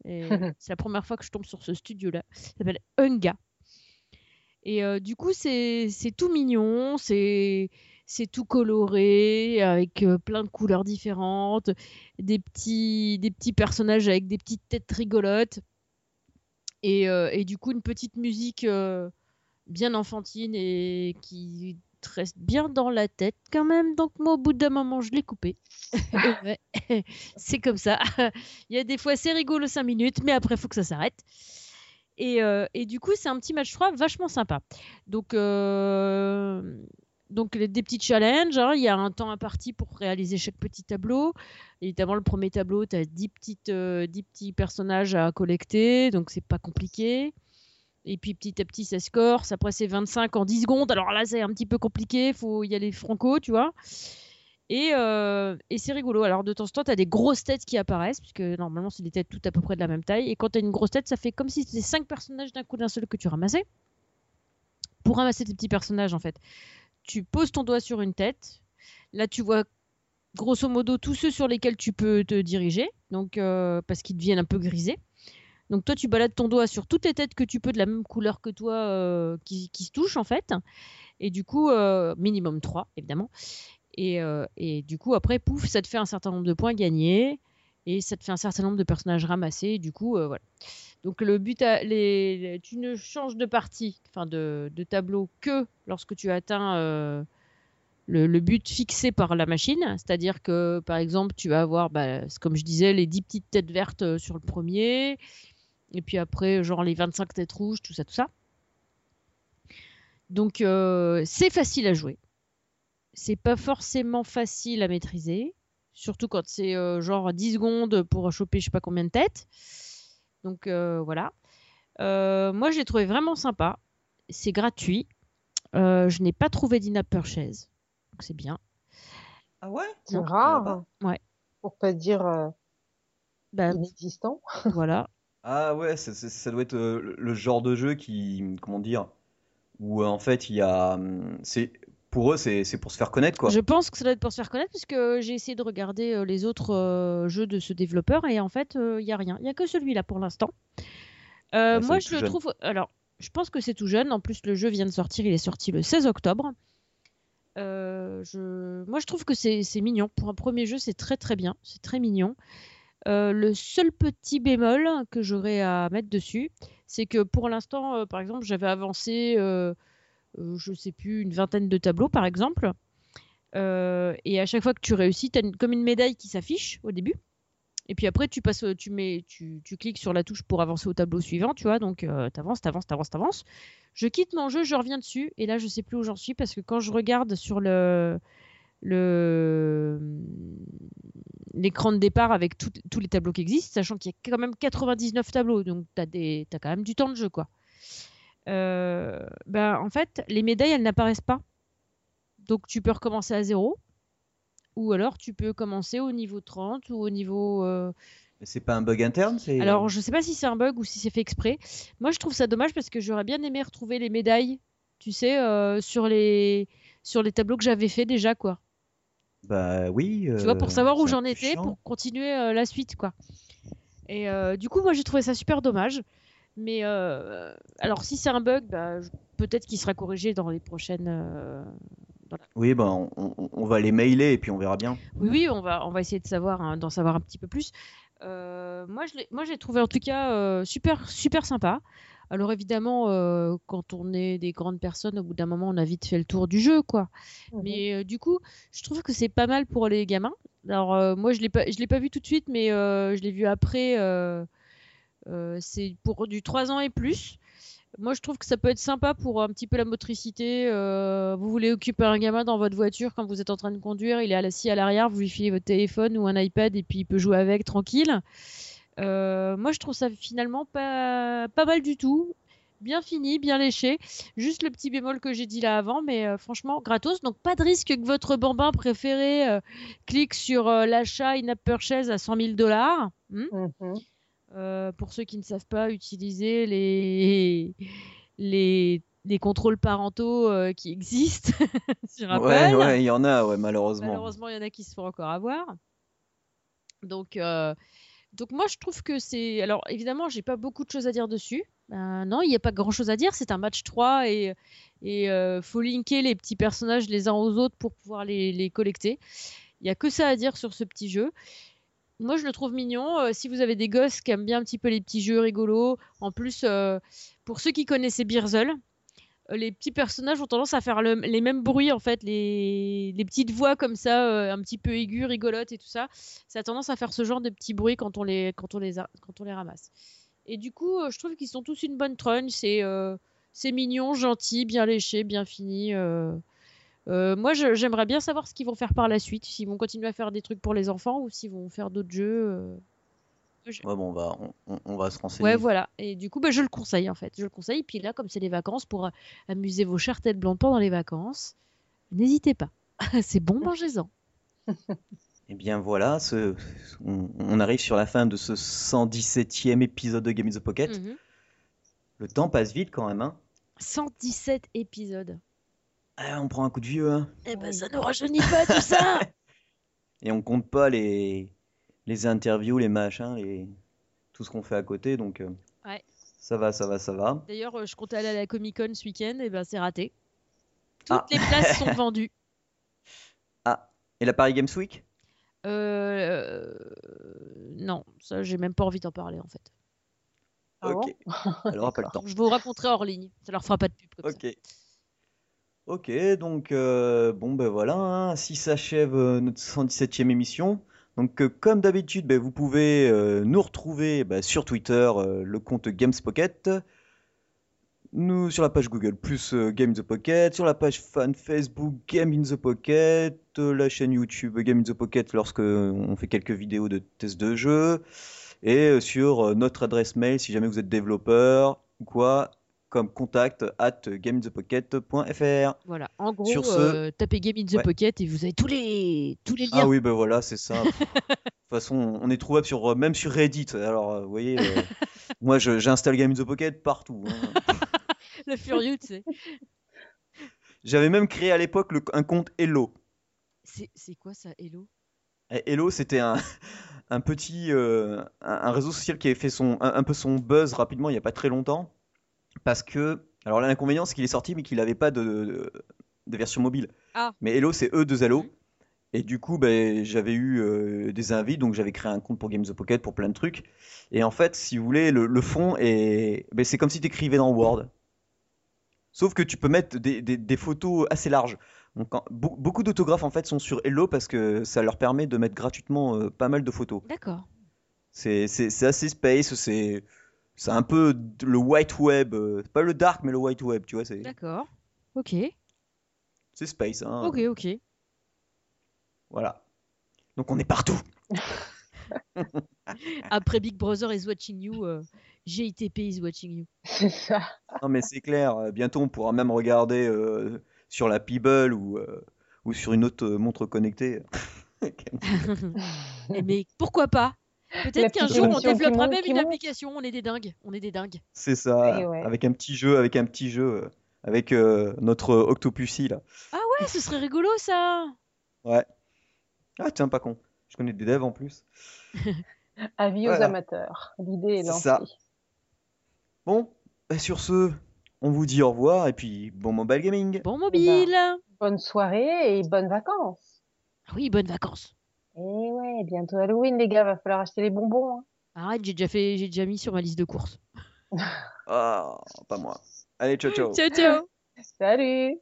B: C'est la première fois que je tombe sur ce studio-là. Ça s'appelle Unga. Et euh, du coup, c'est c'est tout mignon, c'est c'est tout coloré, avec euh, plein de couleurs différentes, des petits, des petits personnages avec des petites têtes rigolotes. Et, euh, et du coup, une petite musique euh, bien enfantine et qui te reste bien dans la tête quand même. Donc moi, au bout d'un moment, je l'ai coupé. C'est comme ça. Il y a des fois, c'est rigolo 5 minutes, mais après, il faut que ça s'arrête. Et, et du coup, c'est un petit match 3 vachement sympa. Donc, donc les- des petits challenges. hein. Il y a un temps imparti pour réaliser chaque petit tableau. Évidemment, le premier tableau, tu as 10, petites, euh, 10 petits personnages à collecter, donc c'est pas compliqué. Et puis petit à petit, ça se corse. Après, c'est 25 en 10 secondes. Alors là, c'est un petit peu compliqué. faut y aller franco, tu vois. Et, euh, et c'est rigolo. Alors de temps en temps, tu as des grosses têtes qui apparaissent, puisque normalement, c'est des têtes toutes à peu près de la même taille. Et quand tu as une grosse tête, ça fait comme si c'était 5 personnages d'un coup d'un seul que tu ramassais. Pour ramasser tes petits personnages, en fait, tu poses ton doigt sur une tête. Là, tu vois grosso modo tous ceux sur lesquels tu peux te diriger, donc euh, parce qu'ils deviennent un peu grisés. Donc toi, tu balades ton doigt sur toutes les têtes que tu peux de la même couleur que toi euh, qui, se touchent en fait. Et du coup, euh, minimum 3 évidemment. Et, et du coup, après, pouf, ça te fait un certain nombre de points gagnés et ça te fait un certain nombre de personnages ramassés. Et du coup, voilà. Donc le but, à, tu ne changes de partie, enfin de, tableau que lorsque tu atteins euh, le, but fixé par la machine. C'est-à-dire que, par exemple, tu vas avoir, bah, comme je disais, les 10 petites têtes vertes euh, sur le premier. Et puis après, genre les 25 têtes rouges, tout ça, tout ça. Donc, euh, c'est facile à jouer. C'est pas forcément facile à maîtriser. Surtout quand c'est genre 10 secondes pour choper je sais pas combien de têtes. Donc, voilà. moi, je l'ai trouvé vraiment sympa. C'est gratuit. je n'ai pas trouvé d'in-app purchase c'est bien.
A: Ah ouais?
C: C'est rare.
B: Ouais.
C: Pour pas dire euh, bah, inexistant.
B: Voilà.
A: Ah ouais, ça doit être euh, le genre de jeu qui, comment dire, où euh, en fait il y a, hum, c'est pour eux c'est pour se faire connaître quoi.
B: Je pense que ça doit être pour se faire connaître puisque j'ai essayé de regarder les autres jeux de ce développeur et en fait il y a rien, il y a que celui-là pour l'instant. moi je le trouve, alors je pense que c'est tout jeune. En plus le jeu vient de sortir, il est sorti le 16 octobre. Euh, je... Moi, je trouve que c'est mignon. Pour un premier jeu, c'est très très bien. C'est très mignon. Euh, le seul petit bémol que j'aurais à mettre dessus, c'est que pour l'instant, euh, par exemple, j'avais avancé, je sais plus, une vingtaine de tableaux, par exemple. et à chaque fois que tu réussis, tu as comme une médaille qui s'affiche au début. Et puis après, tu passes, tu mets, tu, cliques sur la touche pour avancer au tableau suivant, tu vois. Donc, euh, t'avances, t'avances, t'avances, t'avances. Je quitte mon jeu, je reviens dessus, et là, je sais plus où j'en suis parce que quand je regarde sur le l'écran de départ avec tous les tableaux qui existent, sachant qu'il y a quand même 99 tableaux, donc t'as as quand même du temps de jeu, quoi. Euh, ben, en fait, les médailles, elles n'apparaissent pas. Donc, tu peux recommencer à zéro. Ou alors tu peux commencer au niveau 30 ou au niveau. Euh,
A: c'est pas un bug interne
B: Alors je sais pas si c'est un bug ou si c'est fait exprès. Moi je trouve ça dommage parce que j'aurais bien aimé retrouver les médailles, tu sais, euh, sur, les... sur les tableaux que j'avais fait déjà quoi.
A: Bah oui.
B: tu vois, pour euh, savoir où j'en étais, pour continuer la suite quoi. Et du coup, moi j'ai trouvé ça super dommage. Mais alors si c'est un bug, bah, peut-être qu'il sera corrigé dans les prochaines
A: oui, ben, on, va les mailer et puis on verra bien.
B: Oui, oui, on va, on va essayer de savoir, hein, d'en savoir un petit peu plus. Euh, moi, je j'ai trouvé en tout cas euh, super, super sympa. Alors évidemment, euh, quand on est des grandes personnes, au bout d'un moment, on a vite fait le tour du jeu, quoi. Mhm. Mais du coup, je trouve que c'est pas mal pour les gamins. Alors moi, je l'ai pas, je l'ai pas vu tout de suite, mais je l'ai vu après. C'est pour du 3 ans et plus. Moi, je trouve que ça peut être sympa pour un petit peu la motricité. Euh, vous voulez occuper un gamin dans votre voiture quand vous êtes en train de conduire, il est assis à l'arrière, vous lui filez votre téléphone ou un iPad et puis il peut jouer avec tranquille. Euh, moi, je trouve ça finalement pas, pas mal du tout. Bien fini, bien léché. Juste le petit bémol que j'ai dit là avant, mais euh, franchement, gratos. Donc, pas de risque que votre bambin préféré clique sur l'achat in-app purchase à 100 000 dollars. Hmm mhm. Euh, pour ceux qui ne savent pas utiliser les, les, les contrôles parentaux euh, qui existent sur Apple.
A: Ouais, il y en a, ouais, malheureusement.
B: Malheureusement, il y en a qui se font encore avoir. Donc, euh, donc moi, je trouve que c'est... Alors, évidemment, j'ai pas beaucoup de choses à dire dessus. non, il n'y a pas grand-chose à dire. C'est un match 3 et il faut linker les petits personnages les uns aux autres pour pouvoir les, les collecter. Il n'y a que ça à dire sur ce petit jeu moi, je le trouve mignon. Euh, si vous avez des gosses qui aiment bien un petit peu les petits jeux rigolos, en plus, euh, pour ceux qui connaissaient Beerzel, euh, les petits personnages ont tendance à faire les mêmes bruits, en fait, les, petites voix comme ça, un petit peu aiguës, rigolotes et tout ça. Ça a tendance à faire ce genre de petits bruits quand on les, quand on les, quand on les ramasse. Et du coup, je trouve qu'ils sont tous une bonne. C'est c'est mignon, gentil, bien léché, bien fini. Euh, moi, j'aimerais bien savoir ce qu'ils vont faire par la suite, s'ils vont continuer à faire des trucs pour les enfants ou s'ils vont faire d'autres jeux. Euh.
A: Ouais, bon, on va, on, va se renseigner.
B: Ouais, voilà. Et du coup, bah, je le conseille en fait. Je le conseille. Puis là, comme c'est les vacances, pour euh, amuser vos chères têtes blondes pendant les vacances, n'hésitez pas. c'est bon, mangez-en.
A: Et eh bien voilà, ce... on, arrive sur la fin de ce 117e épisode de Game in the Pocket. Mhm. Le temps passe vite quand même. Hein
B: 117 épisodes.
A: Ah, on prend un coup de vieux, hein.
B: Eh ben, ça ne rajeunit pas tout ça.
A: Et on compte pas les, les interviews, les machins, les... tout ce qu'on fait à côté, donc. Euh,
B: ouais.
A: Ça va, ça va, ça va.
B: D'ailleurs, euh, je comptais aller à la Comic Con ce week-end, et ben c'est raté. Toutes ah. les places sont vendues.
A: Ah, et la Paris Games Week?
B: Euh, Non, ça, j'ai même pas envie d'en parler en fait.
A: ok. Alors, pas le temps.
B: Je vous raconterai hors ligne. Ça leur fera pas de pub.
A: ok. Ok, donc bon ben voilà, hein, ainsi s'achève notre 117e émission. Donc comme d'habitude, ben, vous pouvez nous retrouver ben, sur Twitter, le compte Games Pocket, nous sur la page Google plus Game Pocket, sur la page fan Facebook Game in the Pocket, la chaîne YouTube Game in the Pocket lorsque on fait quelques vidéos de tests de jeux, et sur notre adresse mail si jamais vous êtes développeur ou quoi, comme contact at gameinthepocket.fr.
B: Voilà, en gros, euh, tapez Game in the Pocket et vous avez tous les, tous les liens.
A: Ah oui, ben voilà, c'est ça. de toute façon, on est trouvable sur, euh, même sur Reddit. Alors, euh, vous voyez, moi j'installe Game in the Pocket partout. Hein.
B: le furieux, tu sais.
A: J'avais même créé à l'époque un compte Hello.
B: C'est quoi ça, Hello?
A: Eh, Hello, c'était un, un petit un, réseau social qui avait fait son, un, peu son buzz rapidement il n'y a pas très longtemps parce que alors l'inconvénient c'est qu'il est sorti mais qu'il n'avait pas de, de, version mobile.
B: Ah.
A: Mais Hello c'est E2 Hello. Et du coup, ben, j'avais eu euh, des invites, donc j'avais créé un compte pour Games of Pocket pour plein de trucs. Et en fait, si vous voulez, le, fond est, ben, c'est comme si tu écrivais dans Word. Sauf que tu peux mettre des, des, photos assez larges. Donc, beaucoup d'autographes en fait sont sur Hello parce que ça leur permet de mettre gratuitement euh, pas mal de photos.
B: D'accord.
A: C'est assez space, c'est c'est un peu le white web, euh, pas le dark, mais le white web, tu vois. c'est
B: D'accord. Ok.
A: C'est space. Hein.
B: Ok, ok.
A: Voilà. Donc on est partout.
B: Après Big Brother is watching you, euh, GITP is watching you.
C: C'est ça.
A: Non mais c'est clair. Euh, bientôt on pourra même regarder sur la Peeble ou ou sur une autre montre connectée.
B: mais pourquoi pas? Peut-être qu'un jour on développera même une application. On est des dingues. On est des dingues.
A: C'est ça. Avec un petit jeu, avec un petit jeu, euh, avec euh, notre Octopussy là.
B: Ah ouais, ce serait rigolo ça.
A: Ouais. Ah tiens, pas con. Je connais des devs en plus.
C: Avis aux amateurs. L'idée est lancée. Ça.
A: Bon, bah, sur ce, on vous dit au revoir et puis bon mobile gaming.
B: Bon mobile.
C: Ben, bonne soirée et bonnes vacances.
B: Ah oui, bonnes vacances.
C: Eh ouais, bientôt Halloween, les gars, va falloir acheter les bonbons. Hein.
B: Arrête, j'ai déjà fait, j'ai déjà mis sur ma liste de courses.
A: Ah, pas moi. Allez, ciao, ciao.
B: Ciao, ciao.
C: Salut.